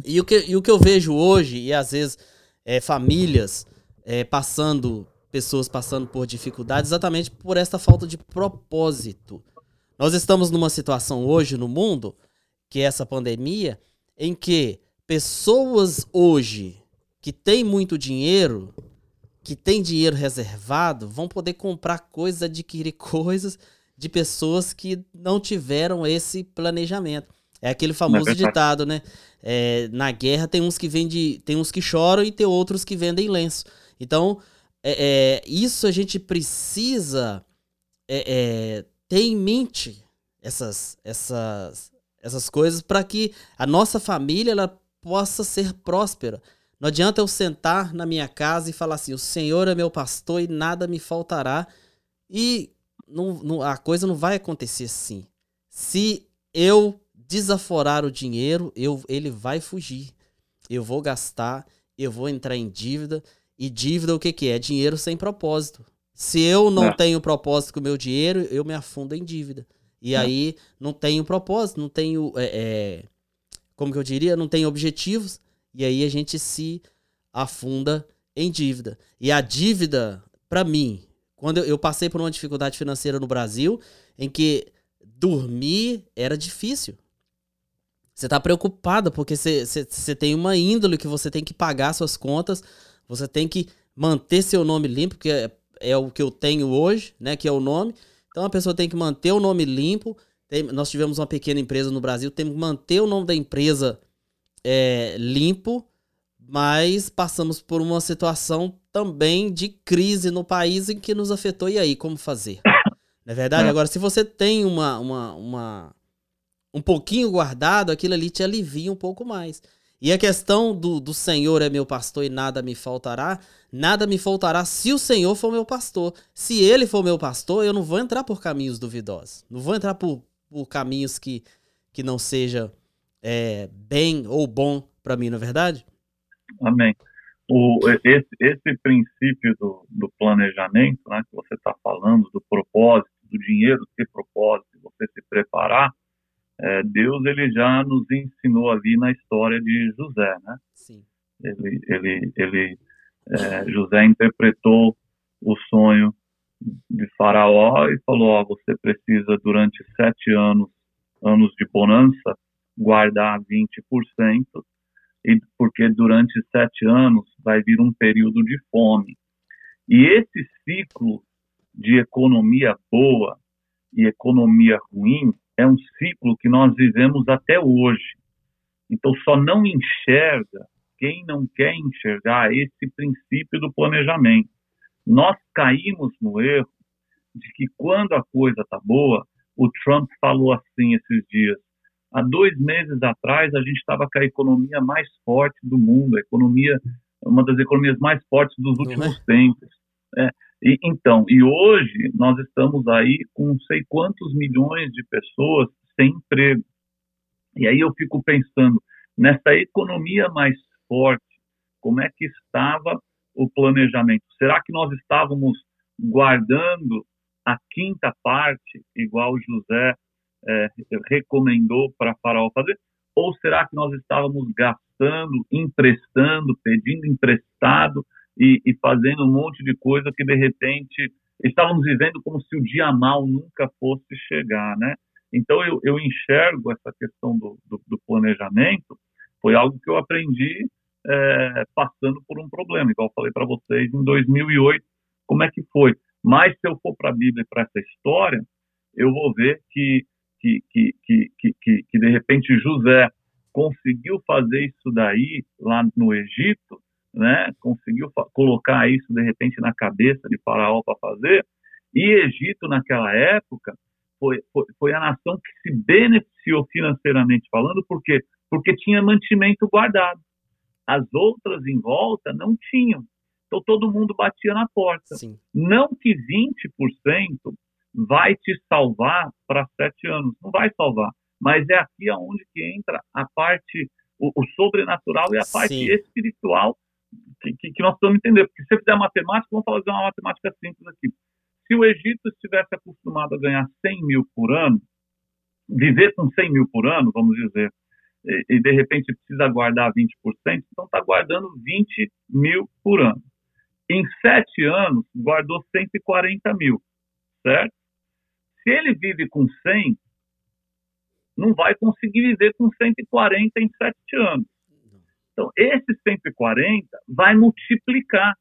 E o, que, e o que eu vejo hoje, e às vezes é, famílias é, passando, pessoas passando por dificuldades, exatamente por essa falta de propósito. Nós estamos numa situação hoje no mundo, que é essa pandemia, em que pessoas hoje que têm muito dinheiro, que têm dinheiro reservado, vão poder comprar coisas, adquirir coisas de pessoas que não tiveram esse planejamento. É aquele famoso é ditado, né? É, na guerra tem uns que vendem, tem uns que choram e tem outros que vendem lenço. Então, é, é isso a gente precisa é, é, ter em mente essas, essas, essas coisas para que a nossa família ela possa ser próspera. Não adianta eu sentar na minha casa e falar assim: o Senhor é meu pastor e nada me faltará. E não, não, a coisa não vai acontecer assim. Se eu desaforar o dinheiro, eu, ele vai fugir. Eu vou gastar, eu vou entrar em dívida. E dívida o que, que é? Dinheiro sem propósito. Se eu não é. tenho propósito com o meu dinheiro, eu me afundo em dívida. E é. aí não tenho propósito, não tenho. É, é, como que eu diria? Não tenho objetivos. E aí a gente se afunda em dívida. E a dívida, para mim, quando eu, eu passei por uma dificuldade financeira no Brasil, em que dormir era difícil. Você tá preocupado porque você, tem uma índole que você tem que pagar suas contas, você tem que manter seu nome limpo, que é, o que eu tenho hoje, né? Que é o nome. Então a pessoa tem que manter o nome limpo. Tem, nós tivemos uma pequena empresa no Brasil, temos que manter o nome da empresa é, limpo, mas passamos por uma situação também de crise no país em que nos afetou. E aí, como fazer? Não é verdade? É. Agora, se você tem uma, uma, uma, um pouquinho guardado, aquilo ali te alivia um pouco mais. E a questão do, do Senhor é meu pastor e nada me faltará, nada me faltará se o Senhor for meu pastor. Se ele for meu pastor, eu não vou entrar por caminhos duvidosos. Não vou entrar por, por caminhos que, que não seja é, bem ou bom para mim, não é verdade? Amém. O, esse, esse princípio do, do planejamento, né, que você está falando, do propósito, do dinheiro ter propósito, você se preparar, é, Deus ele já nos ensinou ali na história de José, né? Sim. Ele, ele, ele é, José interpretou o sonho de Faraó e falou: ó, você precisa durante sete anos, anos de bonança, guardar 20%, e porque durante sete anos vai vir um período de fome. E esse ciclo de economia boa e economia ruim é um ciclo que nós vivemos até hoje. Então, só não enxerga quem não quer enxergar esse princípio do planejamento. Nós caímos no erro de que quando a coisa está boa, o Trump falou assim esses dias. Há dois meses atrás, a gente estava com a economia mais forte do mundo, a economia, uma das economias mais fortes dos últimos é? tempos. É, e, então, e hoje nós estamos aí com não sei quantos milhões de pessoas sem emprego. E aí eu fico pensando, nessa economia mais forte, como é que estava o planejamento? Será que nós estávamos guardando a quinta parte, igual José é, recomendou para Faraó fazer? Ou será que nós estávamos gastando, emprestando, pedindo emprestado e, e fazendo um monte de coisa que de repente estávamos vivendo como se o dia mal nunca fosse chegar, né? Então eu, eu enxergo essa questão do, do, do, planejamento foi algo que eu aprendi é, passando por um problema, igual eu falei para vocês em 2008, como é que foi. Mas se eu for para a Bíblia para essa história, eu vou ver que que, que, que, que, que de repente José conseguiu fazer isso daí lá no Egito né, conseguiu colocar isso de repente na cabeça de Faraó para fazer. E Egito, naquela época, foi, foi, foi, a nação que se beneficiou financeiramente falando, por quê? Porque tinha mantimento guardado. As outras em volta não tinham. Então todo mundo batia na porta. Sim. Não que 20% vai te salvar para sete anos, não vai salvar. Mas é aqui aonde que entra a parte, o, o sobrenatural e a parte Sim. espiritual que, que, nós precisamos entender. Porque se você fizer matemática, vamos fazer uma matemática simples aqui. Se o Egito estivesse acostumado a ganhar 100 mil por ano, viver com 100 mil por ano, vamos dizer, e, e de repente precisa guardar 20%, então está guardando 20 mil por ano. Em sete anos, guardou 140 mil, certo? Se ele vive com 100, não vai conseguir viver com 140 em sete anos. Então, esse 140 vai multiplicar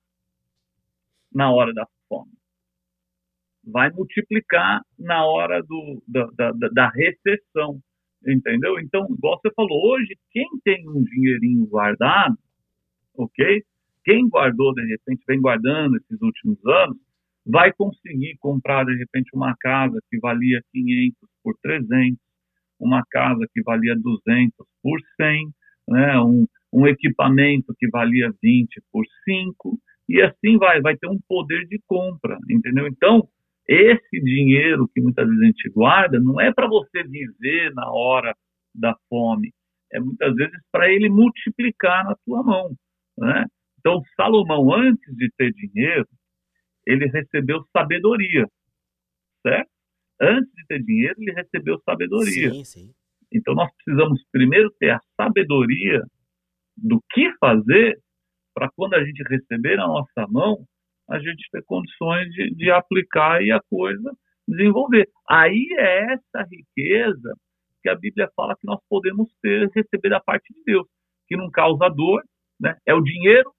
na hora da fome. Vai multiplicar na hora do, da, da, da recessão. Entendeu? Então, igual você falou, hoje, quem tem um dinheirinho guardado, ok? Quem guardou, de repente, vem guardando esses últimos anos, vai conseguir comprar, de repente, uma casa que valia 500 por 300, uma casa que valia 200 por 100, né? um, um equipamento que valia 20 por 5, e assim vai, vai ter um poder de compra, entendeu? Então, esse dinheiro que muitas vezes a gente guarda não é para você viver na hora da fome, é muitas vezes para ele multiplicar na tua mão, né? Então, Salomão, antes de ter dinheiro, ele recebeu sabedoria, certo? Antes de ter dinheiro, ele recebeu sabedoria. Sim, sim. Então, nós precisamos primeiro ter a sabedoria do que fazer para quando a gente receber na nossa mão, a gente ter condições de, de aplicar e a coisa desenvolver. Aí é essa riqueza que a Bíblia fala que nós podemos ter, receber da parte de Deus, que não causa dor, né? É o dinheiro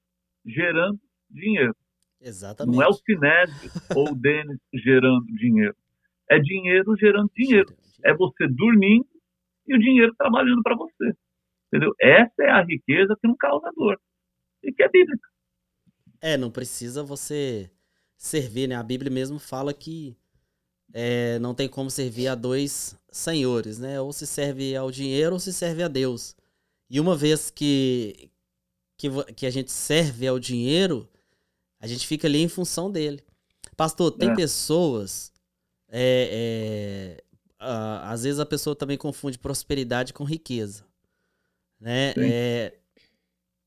gerando dinheiro. Exatamente. Não é o Sinésio ou o Denis gerando dinheiro. É dinheiro gerando dinheiro. É você dormindo e o dinheiro trabalhando para você. Entendeu? Essa é a riqueza que não causa dor. E que é bíblica. É, não precisa você servir, né? A Bíblia mesmo fala que é, não tem como servir a dois senhores, né? Ou se serve ao dinheiro ou se serve a Deus. E uma vez que, que, que a gente serve ao dinheiro, a gente fica ali em função dele. Pastor, tem é. pessoas. É, é, às vezes a pessoa também confunde prosperidade com riqueza. Né? É,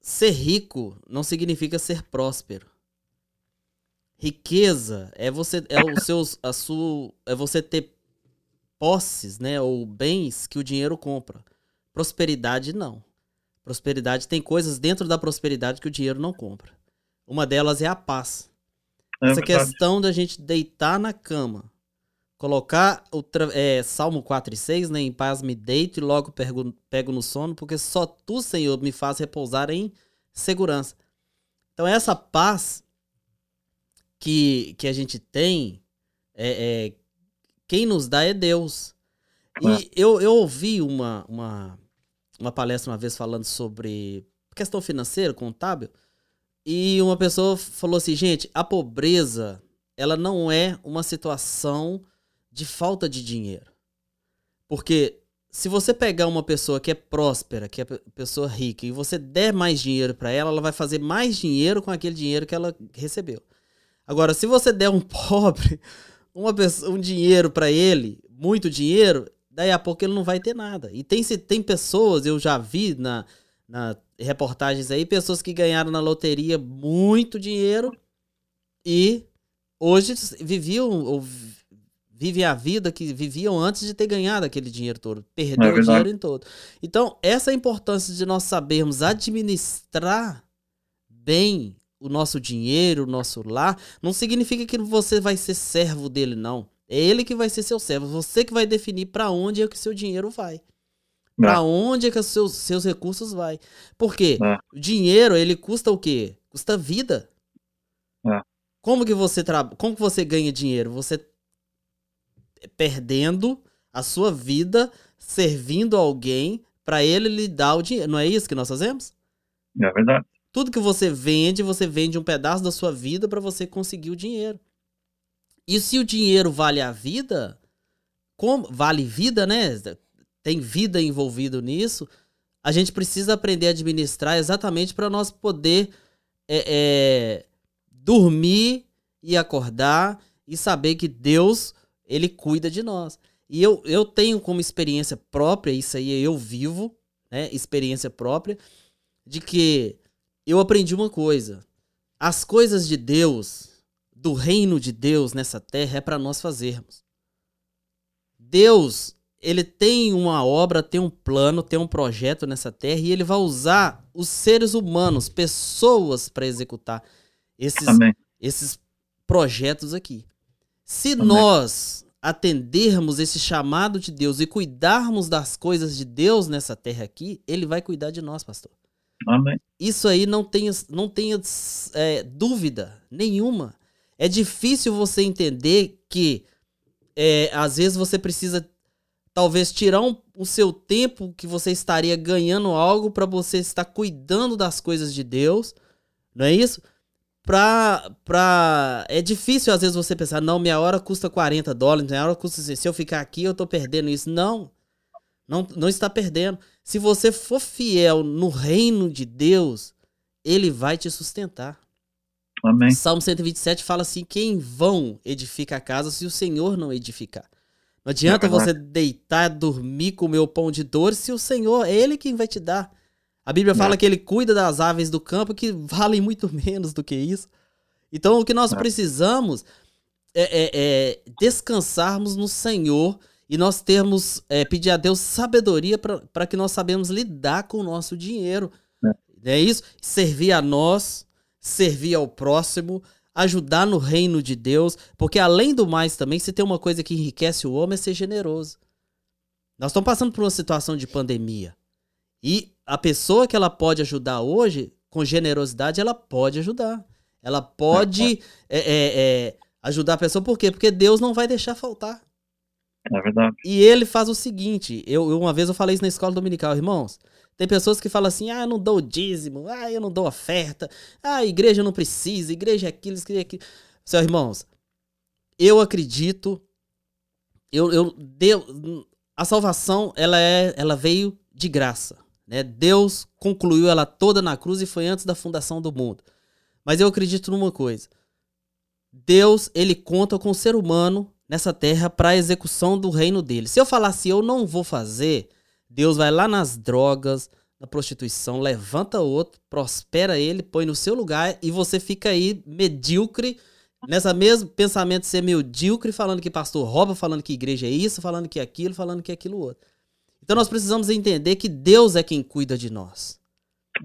ser rico não significa ser próspero. Riqueza é você é o seus a sua é você ter posses, né, ou bens que o dinheiro compra. Prosperidade não. Prosperidade tem coisas dentro da prosperidade que o dinheiro não compra. Uma delas é a paz. É Essa verdade. questão da gente deitar na cama colocar o é, Salmo 4 e 6, né? Em paz me deito e logo pego, pego no sono, porque só tu, Senhor, me faz repousar em segurança. Então, essa paz que, que a gente tem, é, é quem nos dá é Deus. E eu, eu ouvi uma, uma, uma palestra uma vez falando sobre questão financeira, contábil, e uma pessoa falou assim, gente, a pobreza, ela não é uma situação de falta de dinheiro. Porque se você pegar uma pessoa que é próspera, que é pessoa rica, e você der mais dinheiro para ela, ela vai fazer mais dinheiro com aquele dinheiro que ela recebeu. Agora, se você der um pobre uma pessoa, um dinheiro para ele, muito dinheiro, daí a pouco ele não vai ter nada. E tem, tem pessoas, eu já vi na, na reportagens aí, pessoas que ganharam na loteria muito dinheiro e hoje viviam vivem a vida que viviam antes de ter ganhado aquele dinheiro todo. Perdeu é o dinheiro em todo. Então, essa é a importância de nós sabermos administrar bem o nosso dinheiro, o nosso lar, não significa que você vai ser servo dele, não. É ele que vai ser seu servo. Você que vai definir para onde é que seu dinheiro vai. Para é. onde é que os seus, seus recursos vai. Porque é. o dinheiro, ele custa o quê? Custa vida. É. Como que você tra... como que você ganha dinheiro? Você perdendo a sua vida servindo alguém para ele lhe dar o dinheiro. Não é isso que nós fazemos? É verdade. Tudo que você vende, você vende um pedaço da sua vida para você conseguir o dinheiro. E se o dinheiro vale a vida, como vale vida, né? Tem vida envolvido nisso. A gente precisa aprender a administrar exatamente para nós poder é, é, dormir e acordar e saber que Deus ele cuida de nós. E eu, eu tenho como experiência própria, isso aí eu vivo, né? Experiência própria, de que eu aprendi uma coisa. As coisas de Deus, do reino de Deus nessa terra, é para nós fazermos. Deus, ele tem uma obra, tem um plano, tem um projeto nessa terra e ele vai usar os seres humanos, pessoas, para executar esses, esses projetos aqui. Se Amém. nós atendermos esse chamado de Deus e cuidarmos das coisas de Deus nessa terra aqui, Ele vai cuidar de nós, pastor. Amém. Isso aí não tenha, não tenha é, dúvida nenhuma. É difícil você entender que é, às vezes você precisa talvez tirar um, o seu tempo que você estaria ganhando algo para você estar cuidando das coisas de Deus, não é isso? Pra, pra. É difícil às vezes você pensar, não, minha hora custa 40 dólares, minha hora custa. Se eu ficar aqui, eu tô perdendo isso. Não. Não, não está perdendo. Se você for fiel no reino de Deus, ele vai te sustentar. Amém. Salmo 127 fala assim: quem vão edifica a casa se o Senhor não edificar. Não adianta é você deitar, dormir, comer o pão de dor se o Senhor é Ele quem vai te dar. A Bíblia fala é. que Ele cuida das aves do campo que valem muito menos do que isso. Então o que nós é. precisamos é, é, é, descansarmos no Senhor e nós termos, é, pedir a Deus sabedoria para que nós sabemos lidar com o nosso dinheiro. É. é isso? Servir a nós, servir ao próximo, ajudar no reino de Deus, porque além do mais também, se tem uma coisa que enriquece o homem é ser generoso. Nós estamos passando por uma situação de pandemia. E a pessoa que ela pode ajudar hoje, com generosidade, ela pode ajudar. Ela pode é, é, é, ajudar a pessoa, por quê? Porque Deus não vai deixar faltar. É verdade. E ele faz o seguinte: eu, uma vez eu falei isso na escola dominical, irmãos. Tem pessoas que falam assim: ah, eu não dou dízimo, ah, eu não dou oferta, ah, igreja não precisa, igreja é aquilo, igreja é aquilo. Seus irmãos, eu acredito, eu, eu Deus, a salvação ela é, ela veio de graça, né? Deus concluiu ela toda na cruz e foi antes da fundação do mundo. Mas eu acredito numa coisa: Deus ele conta com o ser humano nessa terra para a execução do reino dele. Se eu falar assim, eu não vou fazer, Deus vai lá nas drogas, na prostituição, levanta outro, prospera ele, põe no seu lugar e você fica aí medíocre, nessa mesmo pensamento de ser medíocre, falando que pastor rouba, falando que igreja é isso, falando que é aquilo, falando que é aquilo outro. Então nós precisamos entender que Deus é quem cuida de nós.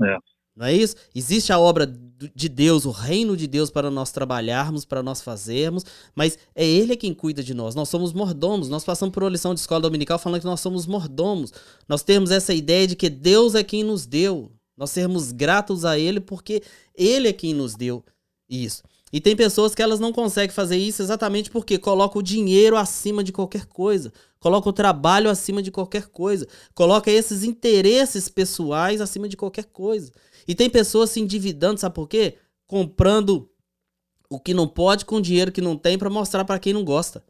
É. Não é isso? Existe a obra de Deus, o reino de Deus para nós trabalharmos, para nós fazermos, mas é Ele quem cuida de nós. Nós somos mordomos. Nós passamos por uma lição de escola dominical falando que nós somos mordomos. Nós temos essa ideia de que Deus é quem nos deu. Nós sermos gratos a Ele porque Ele é quem nos deu isso. E tem pessoas que elas não conseguem fazer isso exatamente porque colocam o dinheiro acima de qualquer coisa, coloca o trabalho acima de qualquer coisa, coloca esses interesses pessoais acima de qualquer coisa. E tem pessoas se endividando, sabe por quê? Comprando o que não pode com dinheiro que não tem para mostrar para quem não gosta.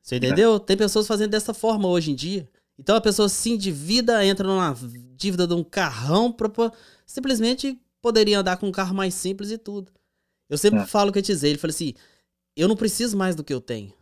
Você entendeu? É. Tem pessoas fazendo dessa forma hoje em dia. Então a pessoa se endivida, entra numa dívida de um carrão para simplesmente poderia andar com um carro mais simples e tudo. Eu sempre é. falo que eu te dizer, ele falou assim: "Eu não preciso mais do que eu tenho.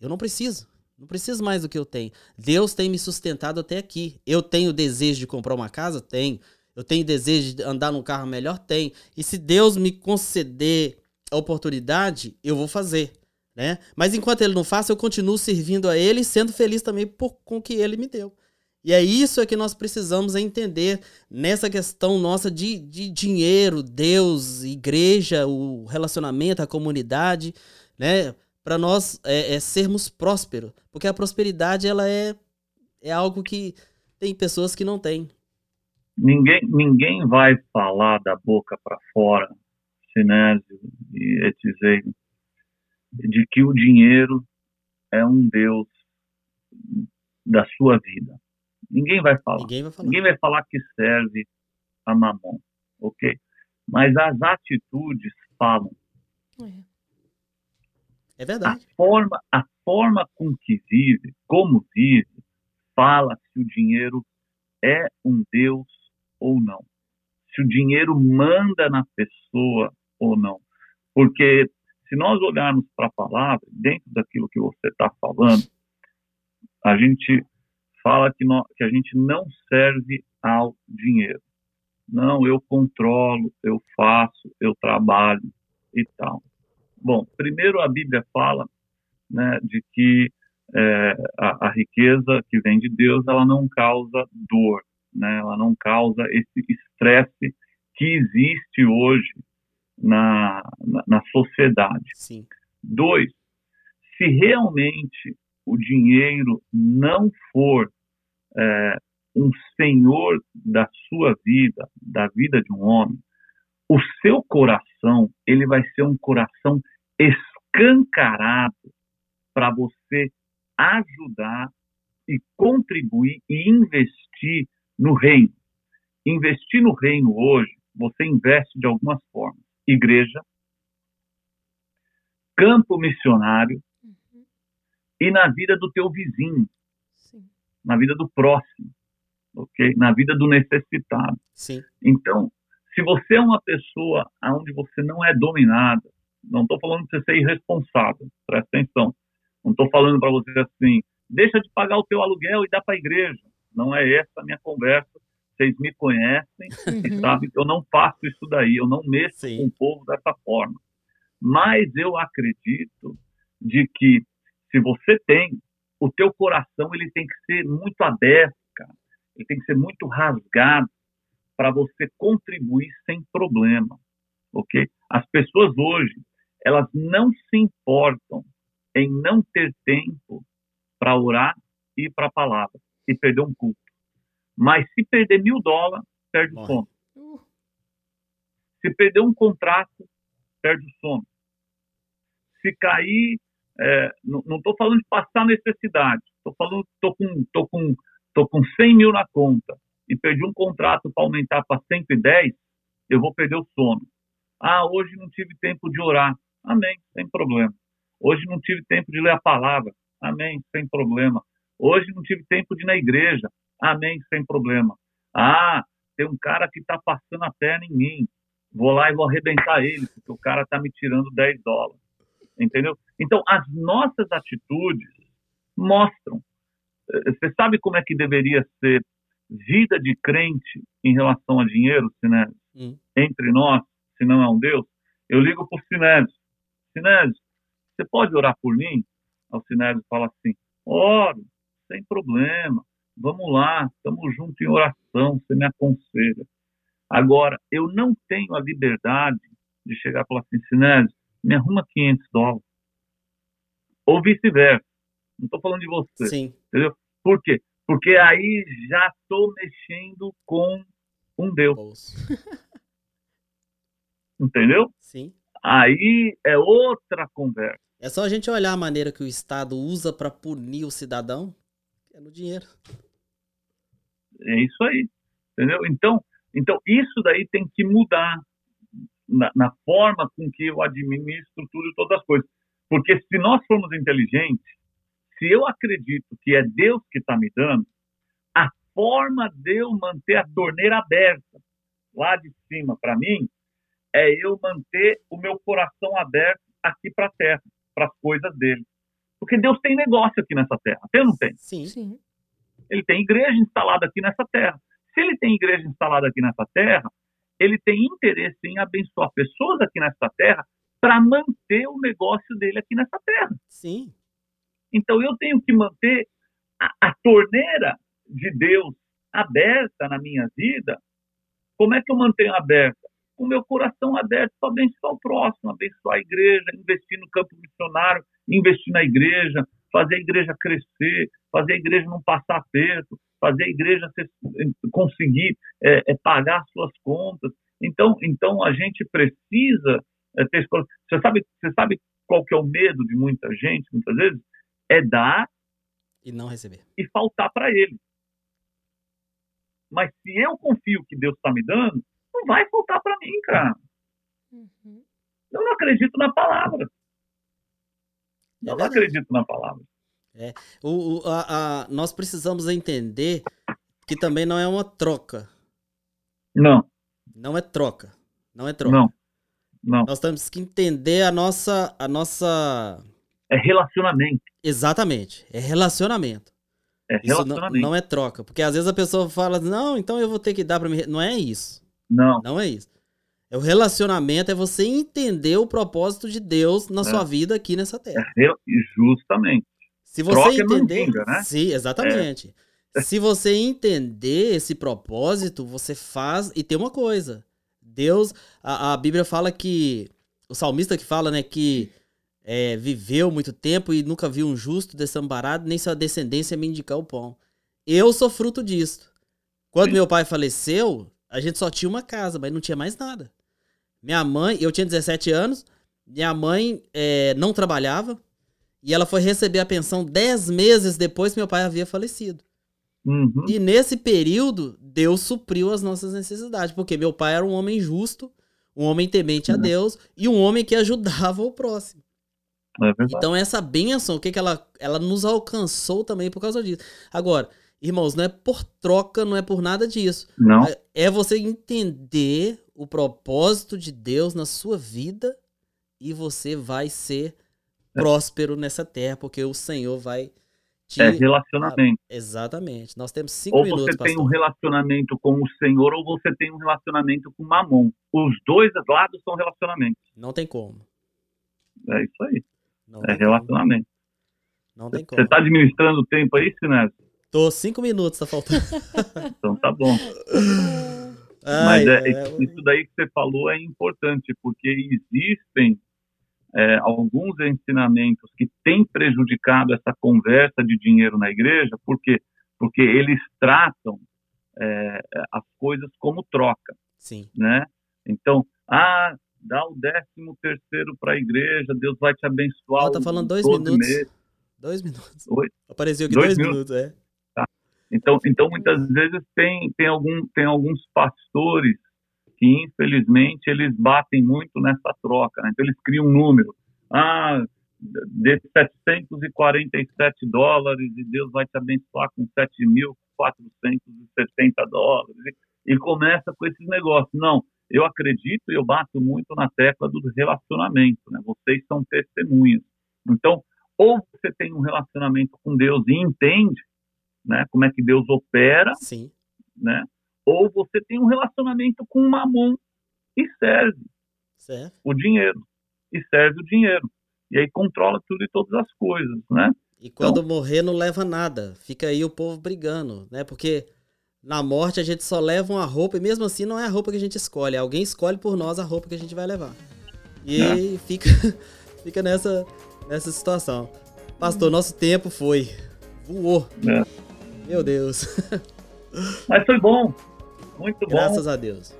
Eu não preciso. Não preciso mais do que eu tenho. Deus tem me sustentado até aqui. Eu tenho desejo de comprar uma casa? Tenho. Eu tenho desejo de andar num carro melhor? Tem. E se Deus me conceder a oportunidade, eu vou fazer. Né? Mas enquanto ele não faça, eu continuo servindo a ele e sendo feliz também por, com o que ele me deu. E é isso é que nós precisamos entender nessa questão nossa de, de dinheiro, Deus, igreja, o relacionamento, a comunidade, né? Para nós é, é, sermos prósperos. Porque a prosperidade ela é, é algo que tem pessoas que não têm. Ninguém, ninguém vai falar da boca para fora, Sinésio e Etizeio, de que o dinheiro é um Deus da sua vida. Ninguém vai falar. Ninguém vai falar, Ninguém vai falar que serve a mamão, ok? Mas as atitudes falam. É, é verdade. A forma, a forma com que vive, como vive, fala se o dinheiro é um Deus ou não. Se o dinheiro manda na pessoa ou não. Porque se nós olharmos para a palavra, dentro daquilo que você está falando, a gente fala que, nós, que a gente não serve ao dinheiro. Não, eu controlo, eu faço, eu trabalho e tal. Bom, primeiro a Bíblia fala né, de que é, a, a, riqueza que vem de Deus ela não causa dor, né? ela não causa esse estresse que existe hoje na, na, na sociedade. Sim. Dois, se realmente o dinheiro não for é, um senhor da sua vida, da vida de um homem, o seu coração ele vai ser um coração escancarado para você ajudar e contribuir e investir no reino. Investir no reino hoje, você investe de algumas formas. Igreja, campo missionário uhum. e na vida do teu vizinho. Sim. na vida do próximo, ok? Na vida do necessitado. Sim. Então, se você é uma pessoa onde você não é dominada, não estou falando de você ser irresponsável, presta atenção. Não estou falando para você assim, deixa de pagar o teu aluguel e dá para a igreja. Não é essa a minha conversa. Vocês me conhecem e Uhum. sabem que eu não faço isso daí, eu não mexo Sim. com o povo dessa forma. Mas eu acredito de que se você tem, o teu coração ele tem que ser muito aberto, cara. Ele tem que ser muito rasgado para você contribuir sem problema, ok? As pessoas hoje, elas não se importam em não ter tempo para orar e para a palavra e perder um culto. Mas se perder mil dólares, perde o sono. Uh, Se perder um contrato, perde o sono. Se cair, é, não estou falando de passar necessidade, estou falando, estou com, tô com, tô com 100 mil na conta e perdi um contrato para aumentar para 110, eu vou perder o sono. Ah, hoje não tive tempo de orar. Amém, sem problema. Hoje não tive tempo de ler a palavra. Amém, sem problema. Hoje não tive tempo de ir na igreja. Amém, sem problema. Ah, tem um cara que está passando a perna em mim. Vou lá e vou arrebentar ele, porque o cara está me tirando 10 dólares. Entendeu? Então, as nossas atitudes mostram. Você sabe como é que deveria ser vida de crente em relação a dinheiro, Sinésio? Hum. Entre nós, se não é um Deus? Eu ligo para o. Sinésio, você pode orar por mim? Aí o Sinésio fala assim, oro, sem problema. Vamos lá, estamos juntos em oração, você me aconselha. Agora, eu não tenho a liberdade de chegar e falar assim, Sinésio, me arruma 500 dólares. Ou vice-versa. Não estou falando de você. Sim. Por quê? Porque aí já estou mexendo com um Deus, entendeu? Sim. Aí é outra conversa. É só a gente olhar a maneira que o Estado usa para punir o cidadão. É no dinheiro. É isso aí, entendeu? Então, então isso daí tem que mudar na, na forma com que eu administro tudo e todas as coisas. Porque se nós formos inteligentes, se eu acredito que é Deus que está me dando, a forma de eu manter a torneira aberta lá de cima para mim é eu manter o meu coração aberto aqui para a terra, para as coisas dele. Porque Deus tem negócio aqui nessa terra, tem ou não tem? Sim. sim. Ele tem igreja instalada aqui nessa terra. Se ele tem igreja instalada aqui nessa terra, ele tem interesse em abençoar pessoas aqui nessa terra para manter o negócio dele aqui nessa terra. Sim. Então eu tenho que manter a, a torneira de Deus aberta na minha vida. Como é que eu mantenho aberta? Com o meu coração aberto para abençoar o próximo, abençoar a igreja, investir no campo missionário, investir na igreja, fazer a igreja crescer, fazer a igreja não passar aperto, fazer a igreja ser, conseguir é, é, pagar as suas contas. Então, então a gente precisa é, ter escola. Você sabe, você sabe qual que é o medo de muita gente, muitas vezes? É dar E não receber. e faltar para ele. Mas se eu confio que Deus está me dando, não vai faltar para mim, cara. Uhum. Eu não acredito na palavra. É Eu não acredito na palavra. O, o- a- a- nós precisamos entender que também não é uma troca. Não, Não é troca. Não é troca. não, não. Nós temos que entender a nossa, a nossa. É relacionamento. Exatamente. É relacionamento. É Isso não, relacionamento. não é troca. Porque às vezes a pessoa fala, não, então eu vou ter que dar pra mim. Não é isso. Não, Não é isso. É o relacionamento, é você entender o propósito de Deus na É. sua vida aqui nessa terra. é justamente. Se você Troca é entender. né? Sim, exatamente. Se você entender esse propósito, você faz. E tem uma coisa: Deus, a, a Bíblia fala que. O salmista que fala, né, que é, viveu muito tempo e nunca viu um justo desamparado, nem sua descendência me indicar o pão. Eu sou fruto disso. Quando Sim. meu pai faleceu, a gente só tinha uma casa, mas não tinha mais nada. Minha mãe, eu tinha 17 anos, minha mãe é, não trabalhava, e ela foi receber a pensão 10 meses depois que meu pai havia falecido. Uhum. E nesse período, Deus supriu as nossas necessidades, porque meu pai era um homem justo, um homem temente a Uhum. Deus e um homem que ajudava o próximo. É. Então essa bênção, o que que ela, ela nos alcançou também por causa disso. Agora, Irmãos, não é por troca, não é por nada disso. Não. É- É você entender o propósito de Deus na sua vida e você vai ser próspero nessa terra, porque o Senhor vai te. É relacionamento. Exatamente. Nós temos cinco Ou minutos, você tem um pastor. relacionamento com o Senhor, ou você tem um relacionamento com Mamon. Os dois lados são relacionamentos. Não tem como. É isso aí. Não É tem como. relacionamento. Não tem Você como. está administrando o tempo aí, Sinésio? Tô cinco minutos, tá faltando. Então tá bom. Ai, Mas é, é, isso daí que você falou é importante, porque existem é, alguns ensinamentos que têm prejudicado essa conversa de dinheiro na igreja, por quê? Porque eles tratam é, as coisas como troca, Sim. né? Então, ah, dá o décimo terceiro para a igreja, Deus vai te abençoar. Ó, tá falando dois 12 minutos. meses. Dois minutos. Oi? Apareceu aqui Dois dois, minutos. minutos, é. Então, então muitas vezes tem, tem, algum, tem alguns pastores que, infelizmente, eles batem muito nessa troca. né? Então, eles criam um número. Ah, de 747 dólares e Deus vai te abençoar com 7.470 dólares. E, e começa com esses negócios. Não, eu acredito e eu bato muito na tecla do relacionamento. Né? Vocês são testemunhas. Então, ou você tem um relacionamento com Deus e entende né, como é que Deus opera, Sim. né? Ou você tem um relacionamento com o mamon e serve Certo. o dinheiro e serve o dinheiro e aí controla tudo e todas as coisas, né? E quando Então- morrer não leva nada. Fica aí o povo brigando, né? Porque na morte a gente só leva uma roupa e mesmo assim não é a roupa que a gente escolhe. Alguém escolhe por nós a roupa que a gente vai levar. E É. fica, fica nessa, nessa situação. Pastor, nosso tempo foi. Voou. É. Meu Deus. Mas foi bom, muito bom Graças a Deus.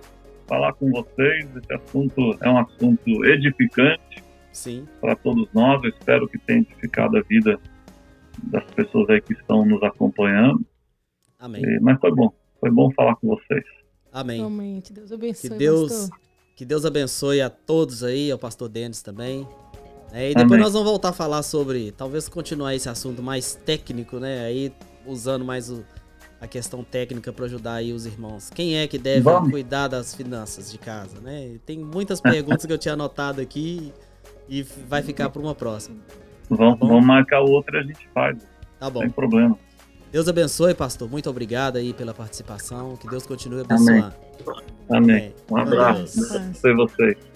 falar com vocês. Esse assunto é um assunto edificante Sim. para todos nós. Eu espero que tenha edificado a vida das pessoas aí que estão nos acompanhando. Amém. E- mas foi bom, foi bom falar com vocês. Amém. Realmente, Deus abençoe. Que Deus, pastor. que Deus abençoe a todos aí, ao pastor Denis também. É, e depois Amém. nós vamos voltar a falar sobre, talvez continuar esse assunto mais técnico, né? Aí usando mais o- a questão técnica para ajudar aí os irmãos. Quem é que deve Vamos. cuidar das finanças de casa, né? Tem muitas perguntas que eu tinha anotado aqui e vai ficar para uma próxima. Vamos, bom. vamos marcar outra e a gente faz, Tá bom. sem problema. Deus abençoe, pastor. Muito obrigado aí pela participação. Que Deus continue abençoando. Amém. Um abraço. Abençoe vocês.